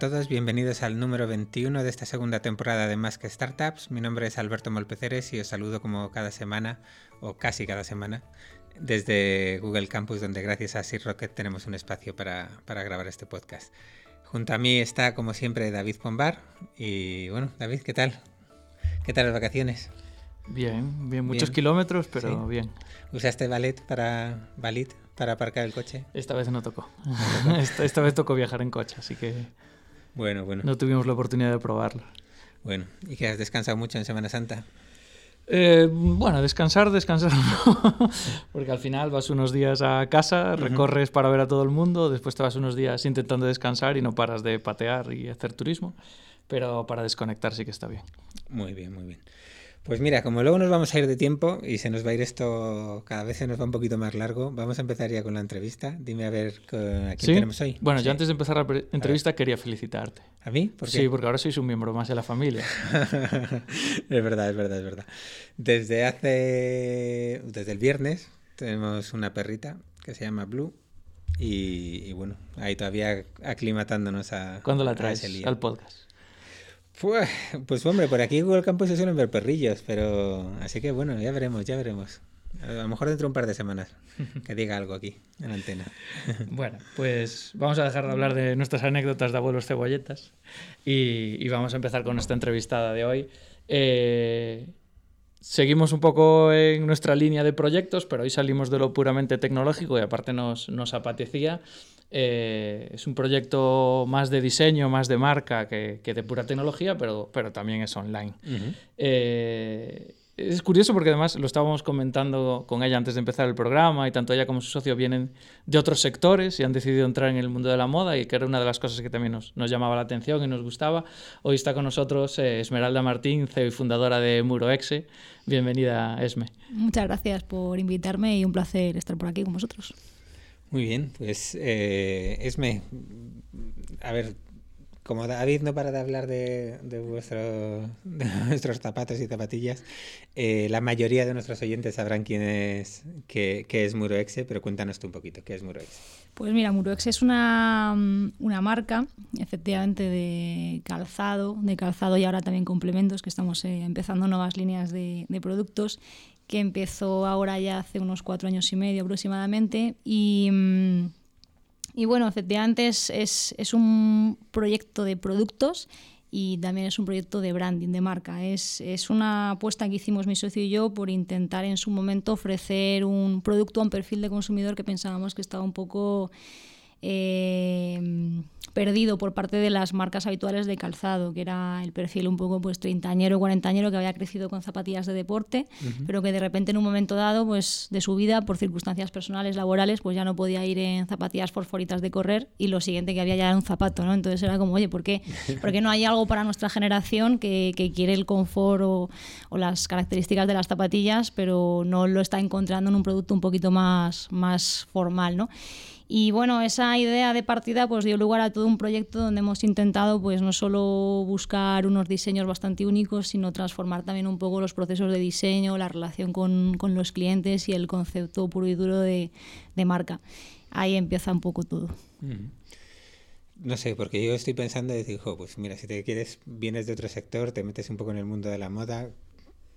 Todos, bienvenidos al número 21 de esta segunda temporada de Más que Startups. Mi nombre es Alberto Molpeceres y os saludo como cada semana, o casi cada semana, desde Google Campus, donde gracias a Sir Rocket tenemos un espacio para, para grabar este podcast. Junto a mí está, como siempre, David Pombar. Y bueno, David, ¿qué tal? ¿Qué tal las vacaciones? Bien, bien, muchos kilómetros, pero bien. ¿Usaste Valet para, Valet para aparcar el coche? Esta vez no tocó. esta, esta, vez tocó viajar en coche, así que bueno, bueno. no tuvimos la oportunidad de probarlo. Bueno, ¿y que has descansado mucho en Semana Santa? Eh, bueno, descansar, descansar no. Porque al final vas unos días a casa, recorres para ver a todo el mundo, después te vas unos días intentando descansar y no paras de patear y hacer turismo. Pero para desconectar sí que está bien. Muy bien, muy bien. Pues mira, como luego nos vamos a ir de tiempo y se nos va a ir esto, cada vez se nos va un poquito más largo, vamos a empezar ya con la entrevista. Dime a ver a quién tenemos hoy. Bueno, yo antes de empezar la entrevista quería felicitarte. ¿A mí? ¿Por qué? Sí, porque ahora sois un miembro más de la familia. es verdad, es verdad, es verdad. Desde hace, desde el viernes tenemos una perrita que se llama Blue y, bueno, ahí todavía aclimatándonos a... ¿Cuándo la traes al podcast? Pues, hombre, por aquí en Google Campus se suelen ver perrillos, pero así que bueno, ya veremos, ya veremos. A lo mejor dentro de un par de semanas que diga algo aquí en la antena. Bueno, pues vamos a dejar de hablar de nuestras anécdotas de abuelos cebolletas y, vamos a empezar con nuestra entrevistada de hoy. Eh, seguimos un poco en nuestra línea de proyectos, pero hoy salimos de lo puramente tecnológico y aparte nos, nos apetecía eh, es un proyecto más de diseño, más de marca que, de pura tecnología, pero, pero también es online. Eh, es curioso porque además lo estábamos comentando con ella antes de empezar el programa y tanto ella como su socio vienen de otros sectores y han decidido entrar en el mundo de la moda y que era una de las cosas que también nos, nos llamaba la atención y nos gustaba. Hoy está con nosotros eh, Esmeralda Martín, CEO y fundadora de Muroexe. Bienvenida, Esme. Muchas gracias por invitarme y un placer estar por aquí con vosotros. Muy bien, pues eh, Esme, a ver, como David no para de hablar de, de, nuestros zapatos y zapatillas, eh, la mayoría de nuestros oyentes sabrán quién es, qué, es Muroexe, pero cuéntanos tú un poquito, ¿qué es Muroexe? Pues mira, Muroexe es una, una marca, efectivamente, de calzado, de calzado y ahora también complementos, que estamos eh, empezando nuevas líneas de, de productos que empezó ahora ya hace unos cuatro años y medio aproximadamente. Y, mm, y bueno, efectivamente es, es, es, un proyecto de productos y también es un proyecto de branding, de marca. Es, es, una apuesta que hicimos mi socio y yo por intentar en su momento ofrecer un producto a un perfil de consumidor que pensábamos que estaba un poco... Eh, perdido por parte de las marcas habituales de calzado, que era el perfil un poco pues treintañero, cuarentañero que había crecido con zapatillas de deporte, pero que de repente en un momento dado pues de su vida por circunstancias personales, laborales, pues ya no podía ir en zapatillas forforitas de correr y lo siguiente que había ya era un zapato, ¿no? Entonces era como, oye, ¿por qué, ¿por qué no hay algo para nuestra generación que, que quiere el confort o, o, las características de las zapatillas, pero no lo está encontrando en un producto un poquito más, más formal, ¿no? Y bueno, esa idea de partida pues dio lugar a todo un proyecto donde hemos intentado pues no solo buscar unos diseños bastante únicos, sino transformar también un poco los procesos de diseño, la relación con, con los clientes y el concepto puro y duro de, de marca. Ahí empieza un poco todo. No sé, porque yo estoy pensando y digo, pues mira, si te quieres, vienes de otro sector, te metes un poco en el mundo de la moda,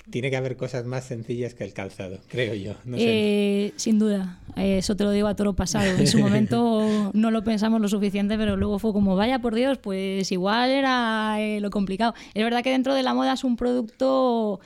tiene que haber cosas más sencillas que el calzado, creo yo. Eh, sin duda, eso te lo digo a todo lo pasado. En su momento no lo pensamos lo suficiente, pero luego fue como, vaya por Dios, pues igual era eh, lo complicado. Es verdad que dentro de la moda es un producto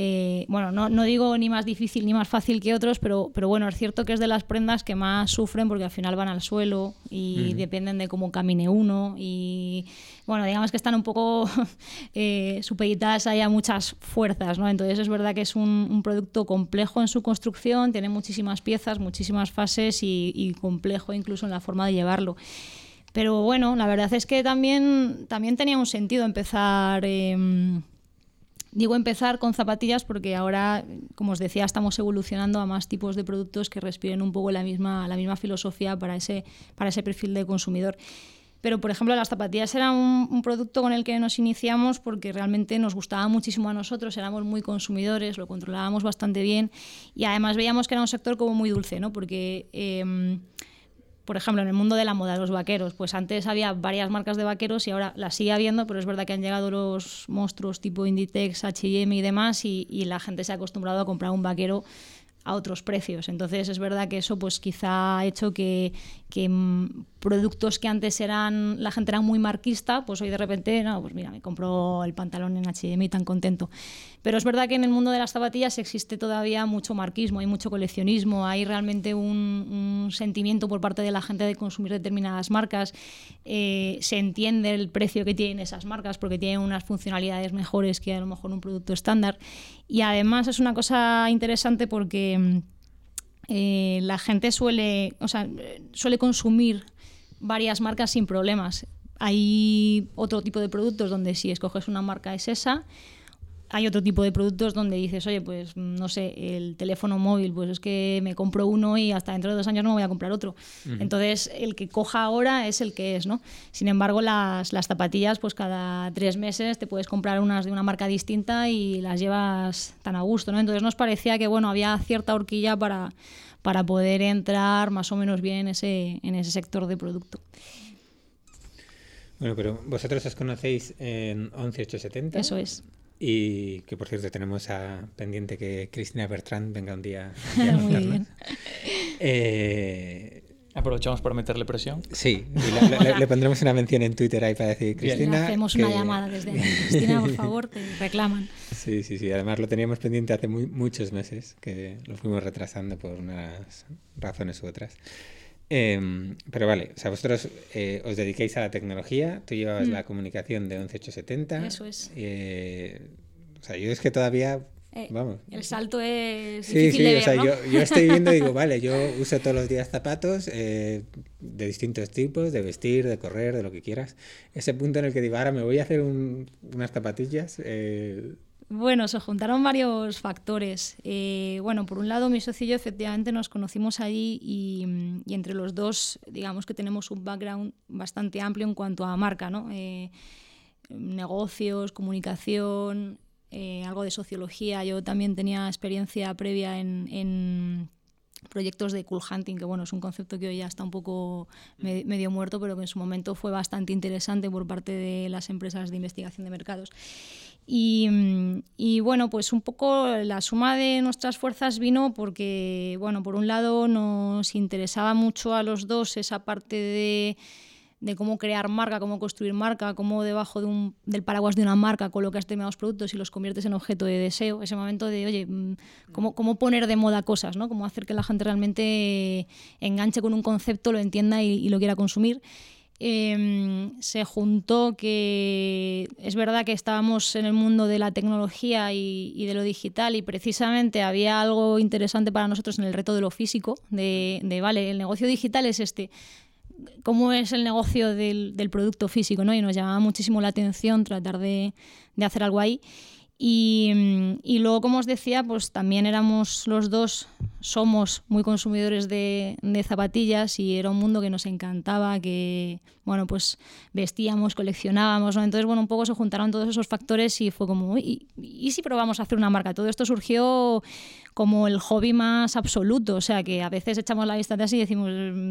eh, bueno, no, no, digo ni más difícil ni más fácil que otros, pero, pero bueno, es cierto que es de las prendas que más sufren porque al final van al suelo y dependen de cómo camine uno y bueno, digamos que están un poco eh, supeditadas ahí a muchas fuerzas, ¿no? Entonces es verdad que es un, producto complejo en su construcción, tiene muchísimas piezas, muchísimas fases y, complejo incluso en la forma de llevarlo. Pero bueno, la verdad es que también, también tenía un sentido empezar... Em, Digo empezar con zapatillas porque ahora, como os decía, estamos evolucionando a más tipos de productos que respiren un poco la misma, la misma filosofía para ese, para ese perfil de consumidor. Pero, por ejemplo, las zapatillas eran un, producto con el que nos iniciamos porque realmente nos gustaba muchísimo a nosotros, éramos muy consumidores, lo controlábamos bastante bien y además veíamos que era un sector como muy dulce, ¿no? porque... Em, por ejemplo, en el mundo de la moda, los vaqueros, pues antes había varias marcas de vaqueros y ahora las sigue habiendo, pero es verdad que han llegado los monstruos tipo Inditex, H&M y demás y, y la gente se ha acostumbrado a comprar un vaquero a otros precios. Entonces es verdad que eso pues quizá ha hecho que, que mm, productos que antes eran la gente era muy marquista, pues hoy de repente, no, pues mira, me compro el pantalón en H&M tan contento. Pero es verdad que en el mundo de las zapatillas existe todavía mucho marquismo, hay mucho coleccionismo, hay realmente un, un sentimiento por parte de la gente de consumir determinadas marcas, eh, se entiende el precio que tienen esas marcas porque tienen unas funcionalidades mejores que a lo mejor un producto estándar y además es una cosa interesante porque eh, la gente suele, o sea, suele consumir varias marcas sin problemas. Hay otro tipo de productos donde si escoges una marca es esa hay otro tipo de productos donde dices, oye, pues no sé, el teléfono móvil, pues es que me compro uno y hasta dentro de dos años no me voy a comprar otro. Entonces, el que coja ahora es el que es, ¿no? Sin embargo, las, las, zapatillas, pues cada tres meses te puedes comprar unas de una marca distinta y las llevas tan a gusto, ¿no? Entonces nos parecía que, bueno, había cierta horquilla para, para poder entrar más o menos bien en ese, en ese sector de producto. Bueno, pero vosotros os conocéis en 11870. Eso es. Y que por cierto tenemos a pendiente que Cristina Bertrand venga un día a Muy bien. Eh, Aprovechamos para meterle presión. Sí, y le, le, le, pondremos una mención en Twitter ahí para decir, Cristina. Le hacemos que... una llamada desde ahí. Cristina, por favor, te reclaman. Sí, sí, sí. Además lo teníamos pendiente hace muy, muchos meses, que lo fuimos retrasando por unas razones u otras. Eh, pero vale, o sea, vosotros eh, os dedicáis a la tecnología, tú llevabas mm. la comunicación de 11870. Eso es. Eh, o sea, yo es que todavía. Eh, vamos. El salto es sí, difícil sí, de ver, o sea, ¿no? yo, yo, estoy viendo y digo, vale, yo uso todos los días zapatos de distintos tipos, de vestir, de correr, de lo que quieras. Ese punto en el que digo, ahora me voy a hacer un, unas zapatillas. Bueno, se juntaron varios factores. Eh, bueno, por un lado, mi socio y yo efectivamente nos conocimos allí y, y, entre los dos, digamos que tenemos un background bastante amplio en cuanto a marca, ¿no? Eh, negocios, comunicación, eh, algo de sociología. Yo también tenía experiencia previa en, en proyectos de cool hunting, que bueno, es un concepto que hoy ya está un poco medio muerto, pero que en su momento fue bastante interesante por parte de las empresas de investigación de mercados. Y, y, bueno, pues un poco la suma de nuestras fuerzas vino porque, bueno, por un lado nos interesaba mucho a los dos esa parte de, de cómo crear marca, cómo construir marca, cómo debajo de un, del paraguas de una marca colocas determinados productos y los conviertes en objeto de deseo. Ese momento de, oye, cómo, cómo poner de moda cosas, ¿no? Cómo hacer que la gente realmente enganche con un concepto, lo entienda y lo quiera consumir. Eh, se juntó que es verdad que estábamos en el mundo de la tecnología y, de lo digital y precisamente había algo interesante para nosotros en el reto de lo físico, de, de vale, el negocio digital es este, cómo es el negocio del, del, producto físico, ¿no? Y nos llamaba muchísimo la atención tratar de, de hacer algo ahí. Y, y, luego, como os decía, pues también éramos los dos, somos muy consumidores de, de, zapatillas y era un mundo que nos encantaba, que, bueno, pues vestíamos, coleccionábamos, ¿no? Entonces, bueno, un poco se juntaron todos esos factores y fue como, ¿y, y si probamos a hacer una marca? Todo esto surgió como el hobby más absoluto, o sea, que a veces echamos la vista atrás y decimos,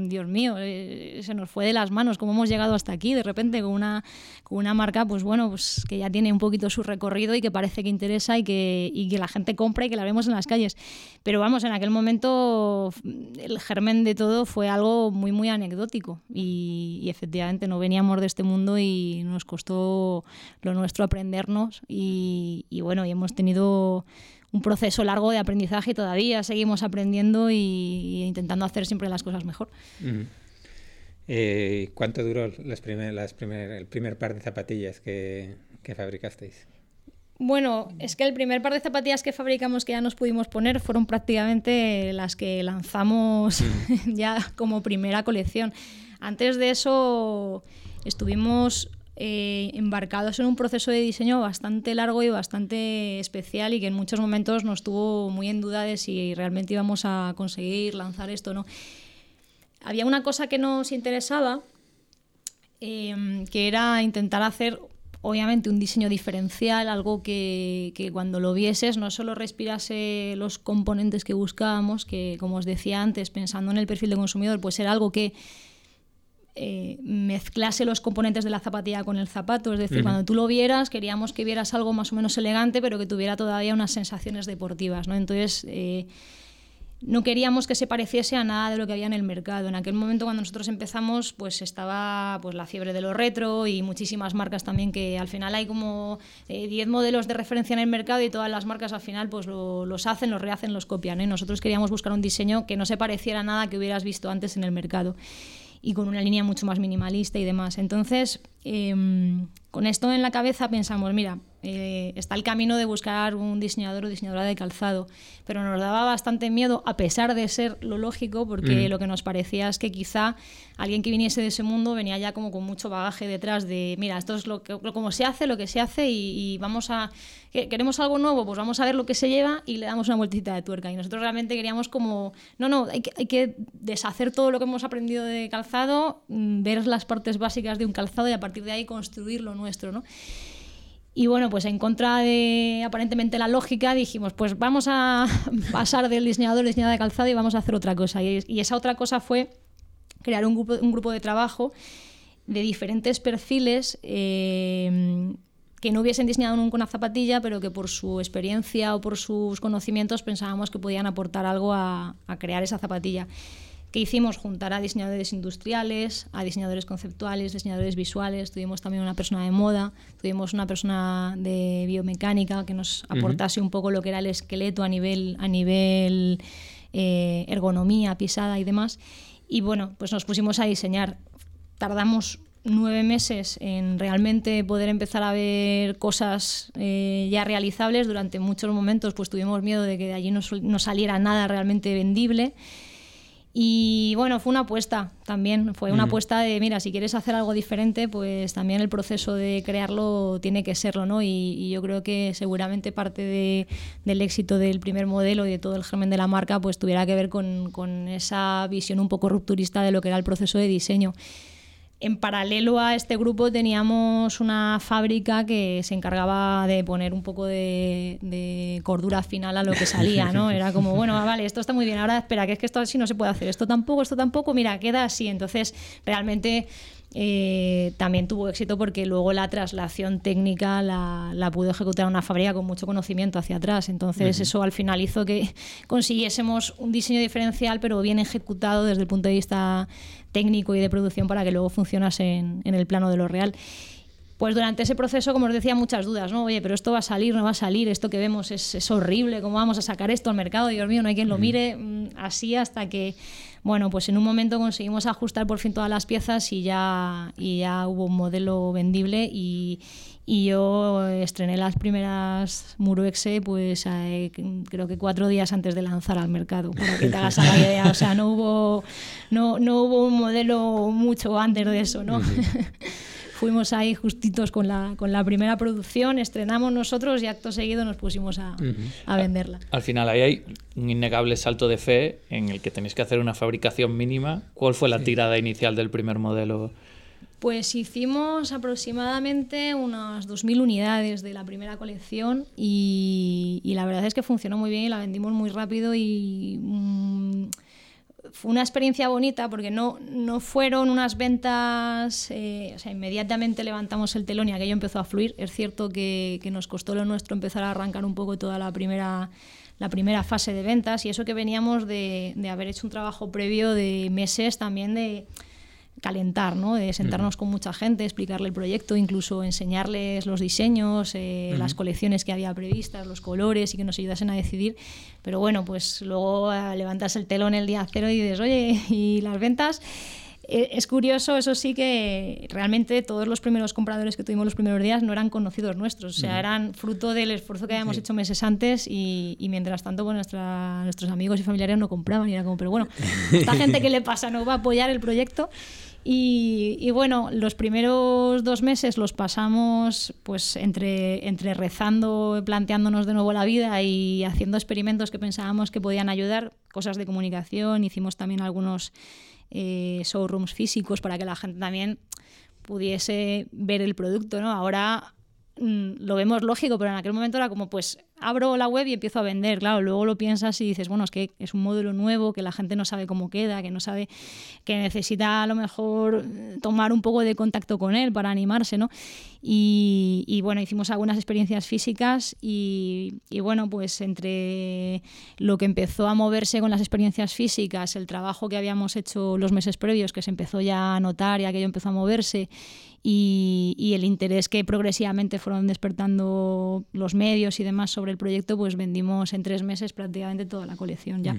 Dios mío, eh, se nos fue de las manos, ¿cómo hemos llegado hasta aquí? De repente con una, con una marca, pues bueno, pues que ya tiene un poquito su recorrido y que parece que interesa y que, y que la gente compra y que la vemos en las calles. Pero vamos, en aquel momento el germen de todo fue algo muy, muy anecdótico y, y efectivamente no veníamos de este mundo y nos costó lo nuestro aprendernos y, y bueno, y hemos tenido un proceso largo de aprendizaje y todavía seguimos aprendiendo y, intentando hacer siempre las cosas mejor. Eh, ¿Cuánto duró las primer, las primer, el primer par de zapatillas que, que fabricasteis? Bueno, es que el primer par de zapatillas que fabricamos que ya nos pudimos poner fueron prácticamente las que lanzamos mm. ya como primera colección. Antes de eso estuvimos eh, embarcados en un proceso de diseño bastante largo y bastante especial y que en muchos momentos nos tuvo muy en duda de si realmente íbamos a conseguir lanzar esto no. Había una cosa que nos interesaba, eh, que era intentar hacer obviamente un diseño diferencial, algo que, que, cuando lo vieses no solo respirase los componentes que buscábamos, que como os decía antes, pensando en el perfil de consumidor, pues era algo que eh, mezclase los componentes de la zapatilla con el zapato. Es decir, cuando tú lo vieras, queríamos que vieras algo más o menos elegante, pero que tuviera todavía unas sensaciones deportivas. ¿no? Entonces, eh, no queríamos que se pareciese a nada de lo que había en el mercado. En aquel momento cuando nosotros empezamos, pues estaba pues la fiebre de lo retro y muchísimas marcas también que al final hay como 10 eh, modelos de referencia en el mercado y todas las marcas al final pues los hacen, los rehacen, los copian. Y nosotros queríamos buscar un diseño que no se pareciera a nada que hubieras visto antes en el mercado y con una línea mucho más minimalista y demás. Entonces, em, con esto en la cabeza pensamos, mira, eh, está el camino de buscar un diseñador o diseñadora de calzado, pero nos daba bastante miedo, a pesar de ser lo lógico, porque lo que nos parecía es que quizá alguien que viniese de ese mundo venía ya como con mucho bagaje detrás de, mira, esto es lo que como se hace, lo que se hace y, vamos a, queremos algo nuevo, pues vamos a ver lo que se lleva y le damos una vueltita de tuerca. Y nosotros realmente queríamos como, no, no, hay que, hay que deshacer todo lo que hemos aprendido de calzado, mm, ver las partes básicas de un calzado y a partir de ahí construir lo nuestro, ¿no? Y bueno, pues en contra de aparentemente la lógica, dijimos, pues vamos a pasar del diseñador diseñador de calzado y vamos a hacer otra cosa. Y, esa otra cosa fue crear un grupo, un grupo de trabajo de diferentes perfiles eh, que no hubiesen diseñado nunca una zapatilla, pero que por su experiencia o por sus conocimientos pensábamos que podían aportar algo a crear esa zapatilla que hicimos juntar a diseñadores industriales, a diseñadores conceptuales, diseñadores visuales, tuvimos también una persona de moda, tuvimos una persona de biomecánica que nos aportase un poco lo que era el esqueleto a nivel, a nivel eh, ergonomía, pisada y demás. Y bueno, pues nos pusimos a diseñar. Tardamos nueve meses en realmente poder empezar a ver cosas eh, ya realizables. Durante muchos momentos pues tuvimos miedo de que de allí no, no saliera nada realmente vendible. Y bueno, fue una apuesta también, fue una apuesta de, mira, si quieres hacer algo diferente, pues también el proceso de crearlo tiene que serlo, ¿no? Y, yo creo que seguramente parte de, del éxito del primer modelo y de todo el germen de la marca, pues tuviera que ver con, con esa visión un poco rupturista de lo que era el proceso de diseño en paralelo a este grupo teníamos una fábrica que se encargaba de poner un poco de, cordura final a lo que salía, ¿no? Era como, bueno, vale, esto está muy bien, ahora espera, que es que esto así no se puede hacer, esto tampoco, esto tampoco, mira, queda así. Entonces, realmente eh, también tuvo éxito porque luego la traslación técnica la, pudo ejecutar una fábrica con mucho conocimiento hacia atrás. Entonces eso al final hizo que consiguiésemos un diseño diferencial pero bien ejecutado desde el punto de vista técnico y de producción para que luego funcionase en, el plano de lo real. Pues durante ese proceso, como os decía, muchas dudas, ¿no? Oye, pero esto va a salir, no va a salir, esto que vemos es, es horrible, ¿cómo vamos a sacar esto al mercado? Dios mío, no hay quien lo mire, mm, así hasta que bueno, pues en un momento conseguimos ajustar por fin todas las piezas y ya, y ya hubo un modelo vendible y, yo estrené las primeras Muruexe pues eh, creo que cuatro días antes de lanzar al mercado, para que te hagas la idea. O sea, no hubo, no, no hubo un modelo mucho antes de eso, ¿no? fuimos ahí justitos con la, con la primera producción, estrenamos nosotros y acto seguido nos pusimos a, venderla. Al, final ahí hay un innegable salto de fe en el que tenéis que hacer una fabricación mínima. ¿Cuál fue la tirada inicial del primer modelo? Pues hicimos aproximadamente unas 2.000 unidades de la primera colección y, la verdad es que funcionó muy bien y la vendimos muy rápido y... Mm, fue una experiencia bonita porque no, no fueron unas ventas, eh, o sea, inmediatamente levantamos el telón y aquello empezó a fluir. Es cierto que, que, nos costó lo nuestro empezar a arrancar un poco toda la primera, la primera fase de ventas y eso que veníamos de, de haber hecho un trabajo previo de meses también de calentar, ¿no? de sentarnos con mucha gente, explicarle el proyecto, incluso enseñarles los diseños, eh, las colecciones que había previstas, los colores y que nos ayudasen a decidir. Pero bueno, pues luego eh, levantas el telón el día cero y dices, oye, ¿y las ventas? Eh, es curioso, eso sí, que realmente todos los primeros compradores que tuvimos los primeros días no eran conocidos nuestros, o sea, eran fruto del esfuerzo que habíamos hecho meses antes y, mientras tanto pues, nuestra, nuestros amigos y familiares no compraban y era como, pero bueno, esta gente que le pasa no va a apoyar el proyecto y, bueno, los primeros dos meses los pasamos pues entre, entre rezando, planteándonos de nuevo la vida y haciendo experimentos que pensábamos que podían ayudar, cosas de comunicación, hicimos también algunos eh, showrooms físicos para que la gente también pudiese ver el producto, ¿no? Ahora mm, lo vemos lógico, pero en aquel momento era como, pues, abro la web y empiezo a vender. Claro, luego lo piensas y dices, bueno, es que es un modelo nuevo, que la gente no sabe cómo queda, que no sabe, que necesita a lo mejor tomar un poco de contacto con él para animarse, ¿no? Y, bueno, hicimos algunas experiencias físicas y, y, bueno, pues entre lo que empezó a moverse con las experiencias físicas, el trabajo que habíamos hecho los meses previos, que se empezó ya a notar y aquello empezó a moverse, y, el interés que progresivamente fueron despertando los medios y demás sobre el proyecto, pues vendimos en tres meses prácticamente toda la colección ya,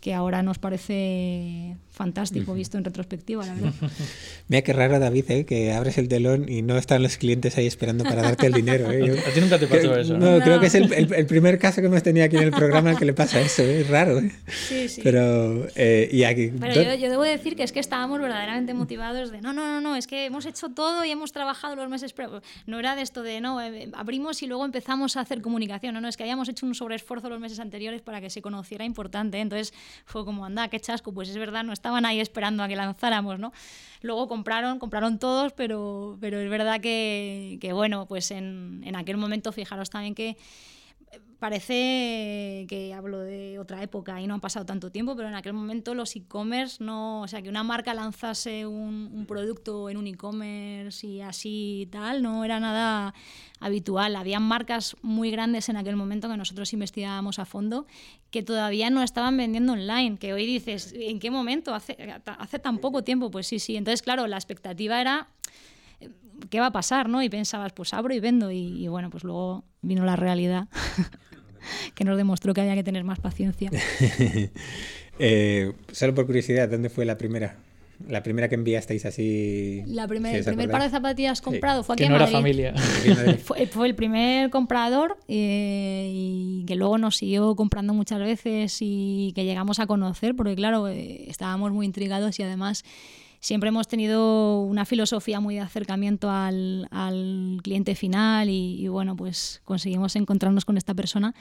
que ahora nos parece fantástico visto en retrospectiva, la verdad. Mira qué raro, David, ¿eh? que abres el telón y no están los clientes ahí esperando para darte el dinero. ¿eh? ¿A ti nunca te pasó eso? No, creo que es el, el, primer caso que hemos tenido aquí en el programa que le pasa eso, ¿eh? es raro. ¿eh? Sí, sí. Pero, y aquí, Pero yo, yo, debo decir que es que estábamos verdaderamente motivados de no, no, no, no, es que hemos hecho todo y hemos trabajado los meses, pero no era de esto de no, abrimos y luego empezamos a hacer comunicación, no, no, es que habíamos hecho un sobreesfuerzo los meses anteriores para que se conociera importante, entonces fue como, anda, qué chasco, pues es verdad, no estaban ahí esperando a que lanzáramos, ¿no? Luego compraron, compraron todos, pero, pero es verdad que, que bueno, pues en, en aquel momento fijaros también que parece que hablo de otra época y no ha pasado tanto tiempo, pero en aquel momento los e-commerce no, o sea, que una marca lanzase un, producto en un e-commerce y así tal, no era nada habitual. Había marcas muy grandes en aquel momento que nosotros investigábamos a fondo que todavía no estaban vendiendo online, que hoy dices, ¿en qué momento? Hace, hace tan poco tiempo, pues sí, sí. Entonces, claro, la expectativa era ¿qué va a pasar? ¿no? Y pensabas, pues abro y vendo. Y, y bueno, pues luego vino la realidad. que nos demostró que había que tener más paciencia. eh, solo por curiosidad, ¿dónde fue la primera? La primera que enviasteis así. La primer, el primer par de zapatillas comprado fue aquí que no en era familia. fue, fue, el primer comprador eh, y que luego nos siguió comprando muchas veces y que llegamos a conocer, porque claro, eh, estábamos muy intrigados y además siempre hemos tenido una filosofía muy de acercamiento al, al cliente final y, y, bueno, pues conseguimos encontrarnos con esta persona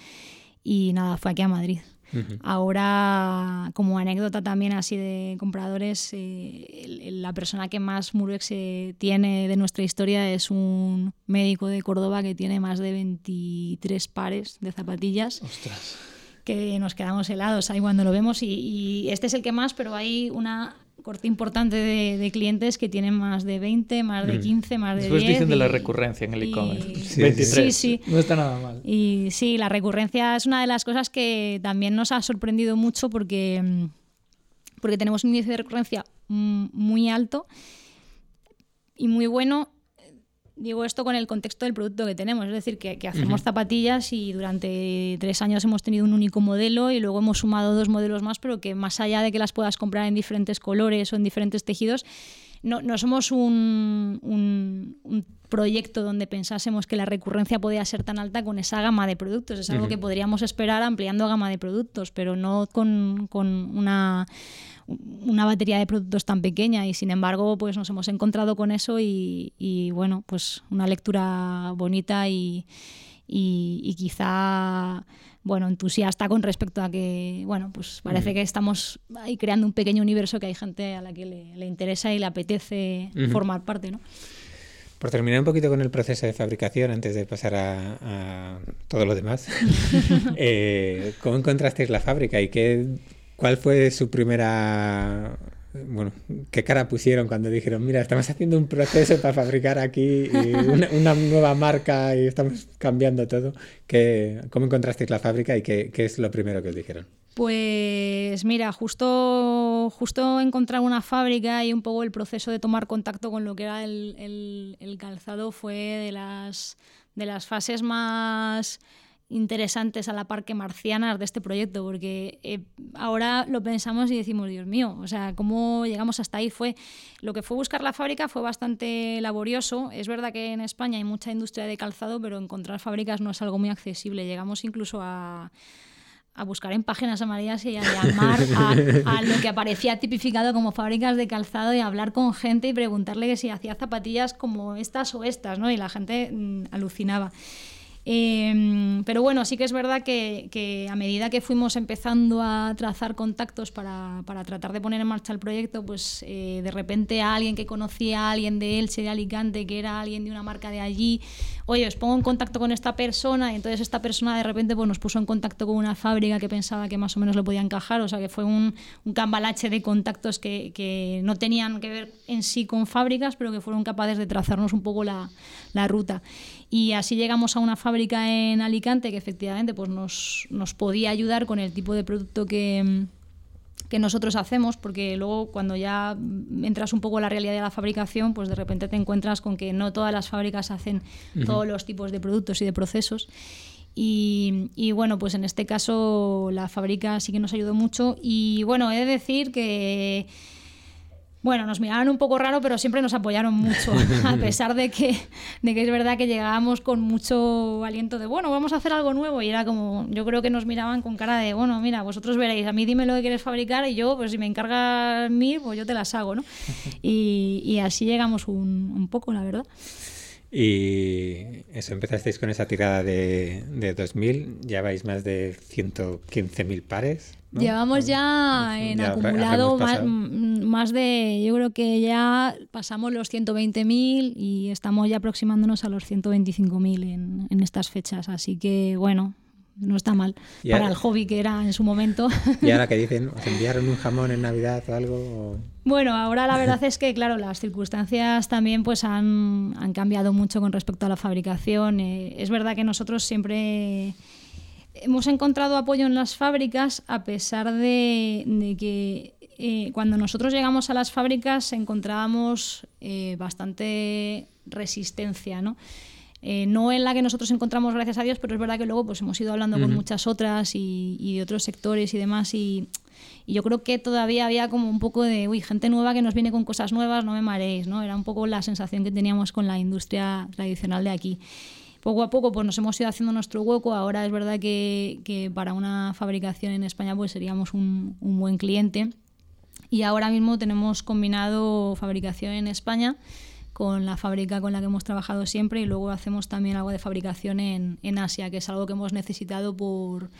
y nada, fue aquí a Madrid. Uh -huh. Ahora, como anécdota también así de compradores, eh, la persona que más Murex eh, tiene de nuestra historia es un médico de Córdoba que tiene más de 23 pares de zapatillas. Ostras. Que nos quedamos helados ahí cuando lo vemos y, y este es el que más, pero hay una corte importante de, de, clientes que tienen más de 20, más de 15, más de Después 10. dicen de la recurrencia en el e-commerce. Sí, 23. Sí, sí. No está nada mal. Y sí, la recurrencia es una de las cosas que también nos ha sorprendido mucho porque, porque tenemos un índice de recurrencia muy alto y muy bueno Digo esto con el contexto del producto que tenemos, es decir, que, que hacemos uh -huh. zapatillas y durante tres años hemos tenido un único modelo y luego hemos sumado dos modelos más, pero que más allá de que las puedas comprar en diferentes colores o en diferentes tejidos, no, no somos un, un, un, proyecto donde pensásemos que la recurrencia podía ser tan alta con esa gama de productos. Es algo uh -huh. que podríamos esperar ampliando gama de productos, pero no con, con una una batería de productos tan pequeña y sin embargo pues nos hemos encontrado con eso y, y bueno pues una lectura bonita y, y, y, quizá bueno entusiasta con respecto a que bueno pues parece uh -huh. que estamos ahí creando un pequeño universo que hay gente a la que le, le interesa y le apetece uh -huh. formar parte ¿no? Por terminar un poquito con el proceso de fabricación, antes de pasar a, a todo lo demás, eh, ¿cómo encontrasteis la fábrica y qué, ¿Cuál fue su primera... Bueno, ¿qué cara pusieron cuando dijeron, mira, estamos haciendo un proceso para fabricar aquí una, una, nueva marca y estamos cambiando todo? ¿Qué, ¿Cómo encontrasteis la fábrica y qué, qué, es lo primero que os dijeron? Pues mira, justo, justo encontrar una fábrica y un poco el proceso de tomar contacto con lo que era el, calzado fue de las, de las fases más interesantes a la par que marcianas de este proyecto, porque eh, ahora lo pensamos y decimos, Dios mío, o sea, ¿cómo llegamos hasta ahí? Fue, lo que fue buscar la fábrica fue bastante laborioso. Es verdad que en España hay mucha industria de calzado, pero encontrar fábricas no es algo muy accesible. Llegamos incluso a, a buscar en páginas amarillas y a llamar a, lo que aparecía tipificado como fábricas de calzado y hablar con gente y preguntarle que si hacía zapatillas como estas o estas, ¿no? Y la gente mmm, alucinaba. Em, pero bueno, sí que es verdad que, a medida que fuimos empezando a trazar contactos para, tratar de poner en marcha el proyecto, pues eh, de repente a alguien que conocía a alguien de Elche, de Alicante, que era alguien de una marca de allí, oye, os pongo en contacto con esta persona, y entonces esta persona de repente pues, nos puso en contacto con una fábrica que pensaba que más o menos lo podía encajar, o sea que fue un, un cambalache de contactos que, que, no tenían que ver en sí con fábricas, pero que fueron capaces de trazarnos un poco la, la ruta. Y así llegamos a una fábrica en Alicante que efectivamente pues nos, nos podía ayudar con el tipo de producto que, que nosotros hacemos, porque luego cuando ya entras un poco en la realidad de la fabricación, pues de repente te encuentras con que no todas las fábricas hacen todos los tipos de productos y de procesos. Y, y, bueno, pues en este caso la fábrica sí que nos ayudó mucho. Y bueno, he de decir que bueno, nos miraban un poco raro, pero siempre nos apoyaron mucho, a pesar de que, de que es verdad que llegábamos con mucho aliento de, bueno, vamos a hacer algo nuevo. Y era como, yo creo que nos miraban con cara de, bueno, mira, vosotros veréis, a mí dime lo que quieres fabricar y yo, pues si me encargas mil, pues yo te las hago, ¿no? Y, y así llegamos un, un poco, la verdad. Y eso, empezasteis con esa tirada de, de 2000, ya vais más de 115.000 pares. Llevamos ya en acumulado más, más, de, yo creo que ya pasamos los 120.000 y estamos ya aproximándonos a los 125.000 en, en estas fechas. Así que bueno, no está mal para el hobby que era en su momento. ¿Y ahora qué dicen? ¿Os enviaron un jamón en Navidad o algo? Bueno, ahora la verdad es que, claro, las circunstancias también pues han, han cambiado mucho con respecto a la fabricación. Eh, es verdad que nosotros siempre hemos encontrado apoyo en las fábricas a pesar de, que eh, cuando nosotros llegamos a las fábricas encontrábamos eh, bastante resistencia, ¿no? Eh, no en la que nosotros encontramos, gracias a Dios, pero es verdad que luego pues, hemos ido hablando con muchas otras y, de otros sectores y demás. Y, yo creo que todavía había como un poco de, uy, gente nueva que nos viene con cosas nuevas, no me mareéis, ¿no? Era un poco la sensación que teníamos con la industria tradicional de aquí. Poco a poco pues nos hemos ido haciendo nuestro hueco. Ahora es verdad que, que para una fabricación en España pues seríamos un, un buen cliente. Y ahora mismo tenemos combinado fabricación en España con la fábrica con la que hemos trabajado siempre y luego hacemos también algo de fabricación en, en Asia, que es algo que hemos necesitado por,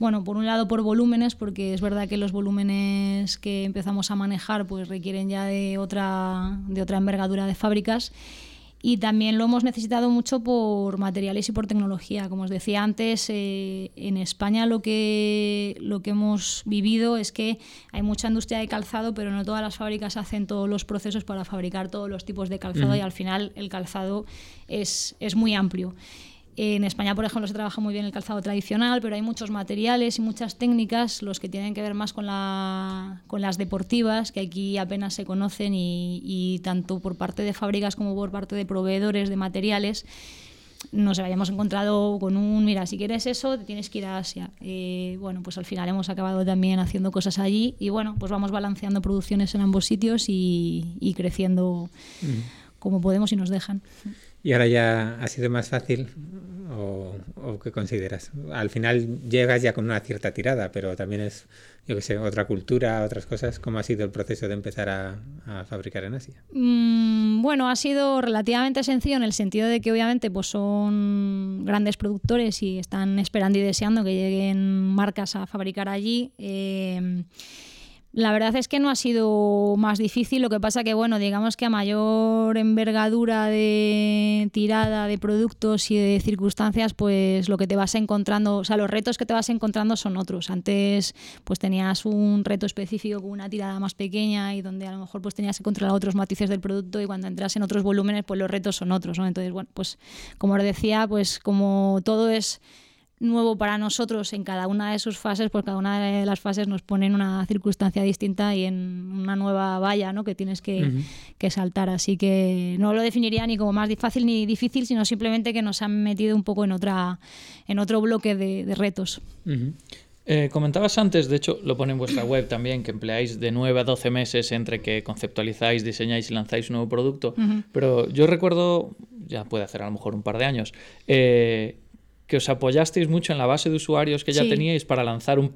bueno, por un lado por volúmenes, porque es verdad que los volúmenes que empezamos a manejar pues requieren ya de otra, de otra envergadura de fábricas y también lo hemos necesitado mucho por materiales y por tecnología. Como os decía antes, eh, en España lo que, lo que hemos vivido es que hay mucha industria de calzado, pero no todas las fábricas hacen todos los procesos para fabricar todos los tipos de calzado y al final el calzado es, es muy amplio. En España, por ejemplo, se trabaja muy bien el calzado tradicional, pero hay muchos materiales y muchas técnicas, los que tienen que ver más con, la, con las deportivas, que aquí apenas se conocen y, tanto por parte de fábricas como por parte de proveedores de materiales nos habíamos encontrado con un, mira, si quieres eso, te tienes que ir a Asia. Eh, bueno, pues al final hemos acabado también haciendo cosas allí y bueno, pues vamos balanceando producciones en ambos sitios y, creciendo como podemos y nos dejan. ¿Y ahora ya ha sido más fácil? ¿O, qué consideras? Al final llegas ya con una cierta tirada, pero también es, yo qué sé, otra cultura, otras cosas. ¿Cómo ha sido el proceso de empezar a, fabricar en Asia? Mm, bueno, ha sido relativamente sencillo en el sentido de que obviamente pues son grandes productores y están esperando y deseando que lleguen marcas a fabricar allí. Eh, la verdad es que no ha sido más difícil, lo que pasa que, bueno, digamos que a mayor envergadura de tirada de productos y de circunstancias, pues lo que te vas encontrando, o sea, los retos que te vas encontrando son otros. Antes, pues tenías un reto específico con una tirada más pequeña y donde a lo mejor pues tenías que controlar otros matices del producto y cuando entras en otros volúmenes, pues los retos son otros, ¿no? Entonces, bueno, pues como os decía, pues como todo es nuevo para nosotros en cada una de sus fases, pues cada una de las fases nos pone en una circunstancia distinta y en una nueva valla ¿no? que tienes que, saltar. Así que no lo definiría ni como más fácil ni difícil, sino simplemente que nos han metido un poco en, otra, en otro bloque de, retos. Eh, comentabas antes, de hecho lo pone en vuestra web también, que empleáis de 9 a 12 meses entre que conceptualizáis, diseñáis y lanzáis un nuevo producto, pero yo recuerdo, ya puede hacer a lo mejor un par de años, eh, que os apoyasteis mucho en la base de usuarios que ya teníais para lanzar un,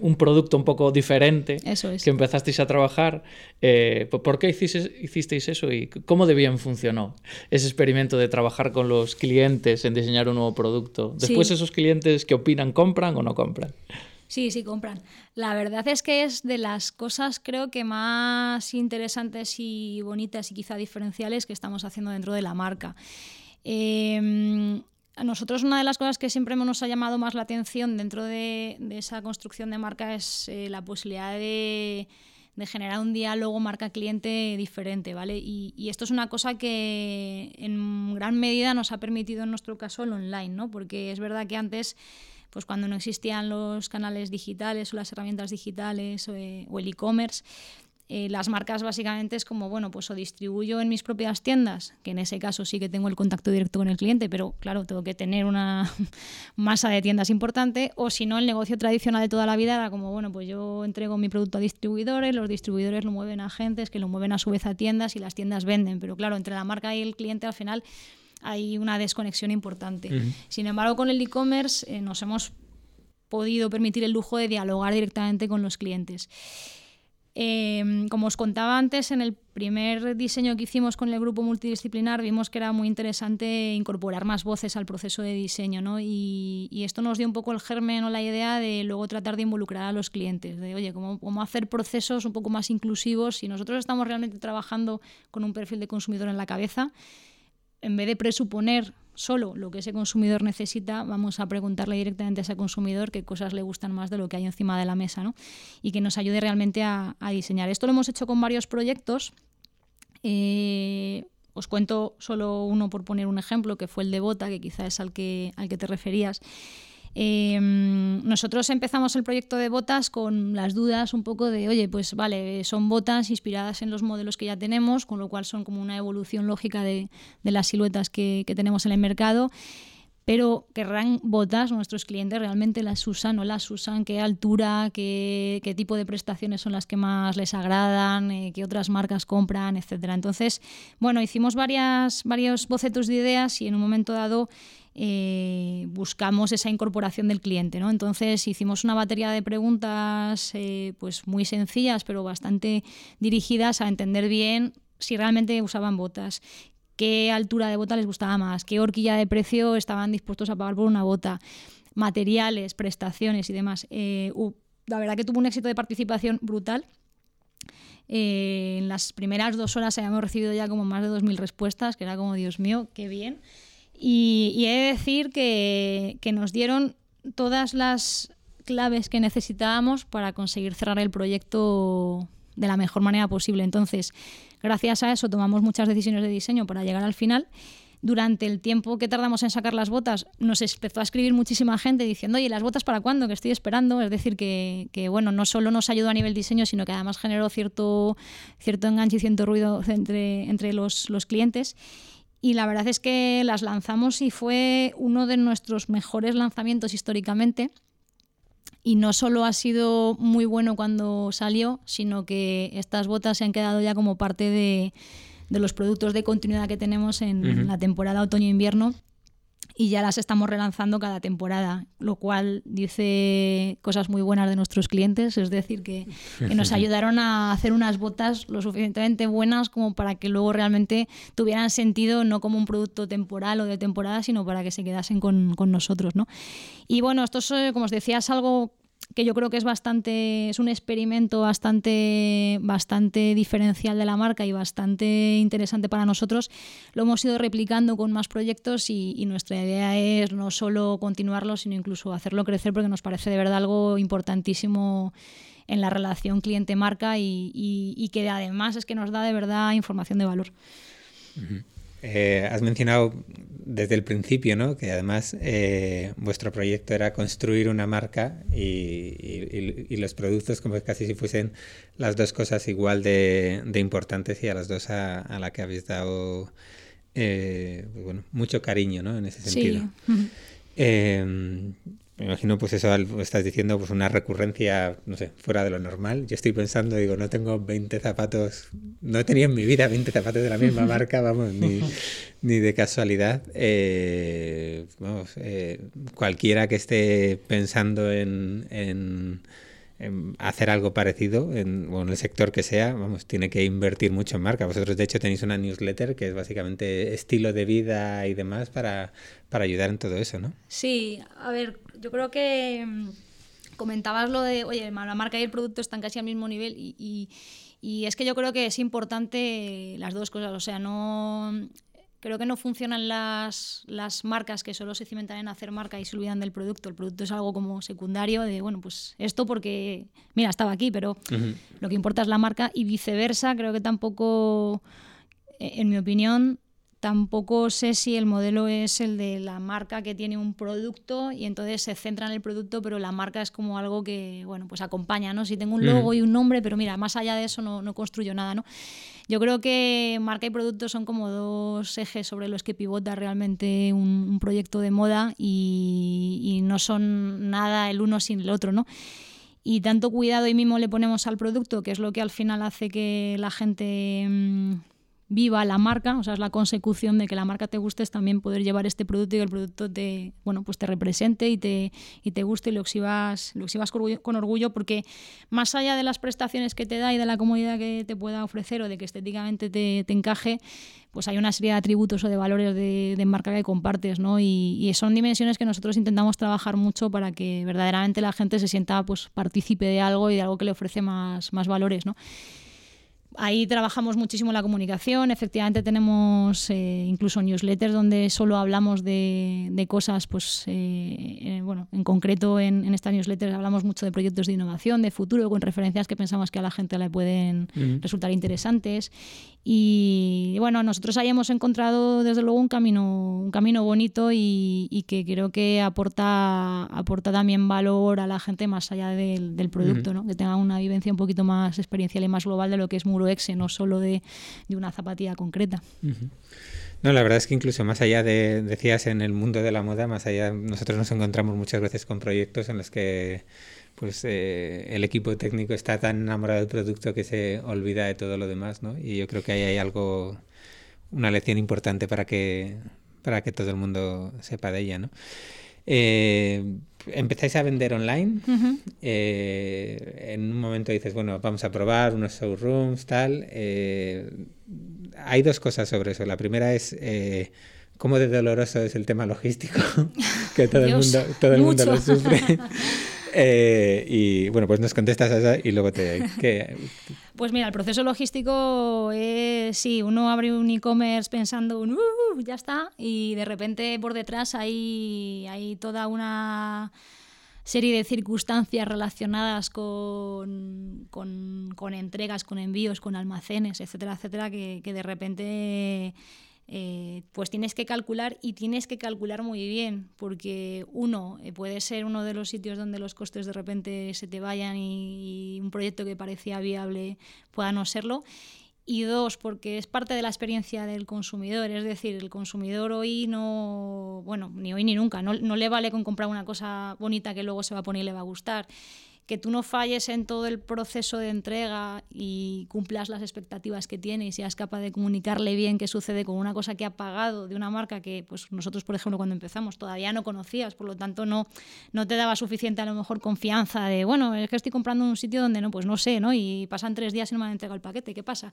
un, producto un poco diferente eso es. que empezasteis a trabajar. Eh, ¿Por qué hicisteis, eso y cómo de bien funcionó ese experimento de trabajar con los clientes en diseñar un nuevo producto? Después esos clientes que opinan, ¿compran o no compran? Sí, sí, compran. La verdad es que es de las cosas creo que más interesantes y bonitas y quizá diferenciales que estamos haciendo dentro de la marca. Eh, a nosotros una de las cosas que siempre nos ha llamado más la atención dentro de, esa construcción de marca es eh, la posibilidad de, generar un diálogo marca-cliente diferente, ¿vale? Y, esto es una cosa que en gran medida nos ha permitido en nuestro caso el online, ¿no? Porque es verdad que antes pues cuando no existían los canales digitales o las herramientas digitales eh, o el e-commerce, eh, las marcas básicamente es como, bueno, pues o distribuyo en mis propias tiendas, que en ese caso sí que tengo el contacto directo con el cliente, pero claro, tengo que tener una masa de tiendas importante, o si no, el negocio tradicional de toda la vida era como, bueno, pues yo entrego mi producto a distribuidores, los distribuidores lo mueven a agentes, que lo mueven a su vez a tiendas y las tiendas venden, pero claro, entre la marca y el cliente al final hay una desconexión importante. Sin embargo, con el e-commerce eh, nos hemos podido permitir el lujo de dialogar directamente con los clientes. Em, como os contaba antes, en el primer diseño que hicimos con el grupo multidisciplinar vimos que era muy interesante incorporar más voces al proceso de diseño, ¿no? Y, esto nos dio un poco el germen o la idea de luego tratar de involucrar a los clientes, de oye, cómo, cómo hacer procesos un poco más inclusivos si nosotros estamos realmente trabajando con un perfil de consumidor en la cabeza, en vez de presuponer solo lo que ese consumidor necesita, vamos a preguntarle directamente a ese consumidor qué cosas le gustan más de lo que hay encima de la mesa ¿no? y que nos ayude realmente a, diseñar. Esto lo hemos hecho con varios proyectos. Eh, os cuento solo uno por poner un ejemplo, que fue el de Bota, que quizás es al que, al que te referías. Em, nosotros empezamos el proyecto de botas con las dudas un poco de, oye, pues vale, son botas inspiradas en los modelos que ya tenemos, con lo cual son como una evolución lógica de, las siluetas que, tenemos en el mercado pero querrán botas, nuestros clientes realmente las usan o las usan, qué altura, qué, tipo de prestaciones son las que más les agradan, eh, qué otras marcas compran, etcétera. Entonces, bueno, hicimos varias, varios bocetos de ideas y en un momento dado eh, buscamos esa incorporación del cliente. ¿no? Entonces hicimos una batería de preguntas eh, pues muy sencillas, pero bastante dirigidas a entender bien si realmente usaban botas, qué altura de bota les gustaba más, qué horquilla de precio estaban dispuestos a pagar por una bota, materiales, prestaciones y demás. Eh, la verdad que tuvo un éxito de participación brutal. en las primeras dos horas habíamos recibido ya como más de 2.000 respuestas, que era como, Dios mío, qué bien. Y, he de decir que, nos dieron todas las claves que necesitábamos para conseguir cerrar el proyecto de la mejor manera posible. Entonces, gracias a eso tomamos muchas decisiones de diseño para llegar al final. Durante el tiempo que tardamos en sacar las botas, nos empezó a escribir muchísima gente diciendo, oye, ¿las botas para cuándo? Que estoy esperando. Es decir, que, bueno, no solo nos ayudó a nivel diseño, sino que además generó cierto, cierto enganche y cierto ruido entre, entre los, los clientes y la verdad es que las lanzamos y fue uno de nuestros mejores lanzamientos históricamente. Y no solo ha sido muy bueno cuando salió, sino que estas botas se han quedado ya como parte de, los productos de continuidad que tenemos en la temporada otoño-invierno y ya las estamos relanzando cada temporada, lo cual dice cosas muy buenas de nuestros clientes, es decir, que, nos ayudaron a hacer unas botas lo suficientemente buenas como para que luego realmente tuvieran sentido no como un producto temporal o de temporada, sino para que se quedasen con, con nosotros. ¿no? Y bueno, esto es, como os decía, es algo que yo creo que es bastante, es un experimento bastante, bastante diferencial de la marca y bastante interesante para nosotros. Lo hemos ido replicando con más proyectos y, nuestra idea es no solo continuarlo, sino incluso hacerlo crecer porque nos parece de verdad algo importantísimo en la relación cliente-marca y, que además es que nos da de verdad información de valor. Eh, has mencionado desde el principio, ¿no? Que además eh, vuestro proyecto era construir una marca y, los productos como casi si fuesen las dos cosas igual de, importantes y a las dos a, a la que habéis dado eh, pues bueno, mucho cariño, ¿no? En ese sentido. Sí. Em, me imagino pues eso estás diciendo pues una recurrencia, no sé, fuera de lo normal. Yo estoy pensando, digo, no tengo 20 zapatos, no he tenido en mi vida 20 zapatos de la misma marca, vamos, ni, ni de casualidad. Eh, vamos, eh, cualquiera que esté pensando en, en hacer algo parecido en, en, el sector que sea, vamos, tiene que invertir mucho en marca. Vosotros, de hecho, tenéis una newsletter que es básicamente estilo de vida y demás para, para ayudar en todo eso, ¿no? Sí, a ver, yo creo que mm, comentabas lo de, oye, la marca y el producto están casi al mismo nivel y, y, y es que yo creo que es importante las dos cosas, o sea, no Creo que no funcionan las, las, marcas que solo se cimentan en hacer marca y se olvidan del producto. El producto es algo como secundario de, bueno, pues esto porque, mira, estaba aquí, pero lo que importa es la marca y viceversa. Creo que tampoco, e, en mi opinión, tampoco sé si el modelo es el de la marca que tiene un producto y entonces se centra en el producto, pero la marca es como algo que, bueno, pues acompaña, ¿no? Si tengo un logo y un nombre, pero mira, más allá de eso no, no construyo nada, ¿no? Yo creo que marca y producto son como dos ejes sobre los que pivota realmente un, proyecto de moda y, no son nada el uno sin el otro, ¿no? Y tanto cuidado y mimo le ponemos al producto, que es lo que al final hace que la gente mm, viva la marca, o sea, es la consecución de que la marca te guste, es también poder llevar este producto y que el producto te, bueno, pues te represente y te, y te guste y lo exhibas, lo exhibas con orgullo, porque más allá de las prestaciones que te da y de la comodidad que te pueda ofrecer o de que estéticamente te, te encaje, pues hay una serie de atributos o de valores de, de marca que compartes, ¿no? Y, y, son dimensiones que nosotros intentamos trabajar mucho para que verdaderamente la gente se sienta pues partícipe de algo y de algo que le ofrece más, más valores, ¿no? Ahí trabajamos muchísimo la comunicación, efectivamente tenemos eh, incluso newsletters donde solo hablamos de, de cosas, pues eh, eh, bueno, en concreto en, en estas newsletters hablamos mucho de proyectos de innovación, de futuro, con referencias que pensamos que a la gente le pueden resultar interesantes. Y bueno, nosotros ahí hemos encontrado desde luego un camino, un camino bonito y, y que creo que aporta, aporta también valor a la gente más allá del, del producto, ¿no? que tenga una vivencia un poquito más experiencial y más global de lo que es Muro Exe, no solo de, de una zapatilla concreta. No, la verdad es que incluso más allá de, decías, en el mundo de la moda, más allá, nosotros nos encontramos muchas veces con proyectos en los que pues eh, el equipo técnico está tan enamorado del producto que se olvida de todo lo demás, ¿no? Y yo creo que ahí hay algo, una lección importante para que, para que todo el mundo sepa de ella, ¿no? Eh, empezáis a vender online. eh, en un momento dices, bueno, vamos a probar unos showrooms, tal. Eh, hay dos cosas sobre eso. La primera es eh, cómo de doloroso es el tema logístico, que todo Dios, el mundo, todo el mundo mucho. lo sufre. Eh, y bueno, pues nos contestas a esa y luego te... Pues mira, el proceso logístico es, sí, uno abre un e-commerce pensando, un, "Uh, ya está, y de repente por detrás hay, hay toda una serie de circunstancias relacionadas con, con, entregas, con envíos, con almacenes, etcétera, etcétera, que de repente eh, pues tienes que calcular y tienes que calcular muy bien, porque uno, eh, puede ser uno de los sitios donde los costes de repente se te vayan y, un proyecto que parecía viable pueda no serlo. Y dos, porque es parte de la experiencia del consumidor, es decir, el consumidor hoy no, bueno, ni hoy ni nunca, no, no le vale con comprar una cosa bonita que luego se va a poner y le va a gustar que tú no falles en todo el proceso de entrega y cumplas las expectativas que tiene y seas capaz de comunicarle bien qué sucede con una cosa que ha pagado de una marca que pues nosotros, por ejemplo, cuando empezamos todavía no conocías, por lo tanto no, no te daba suficiente a lo mejor confianza de, bueno, es que estoy comprando en un sitio donde no, pues no sé, ¿no? Y pasan tres días y no me han entregado el paquete, ¿qué pasa?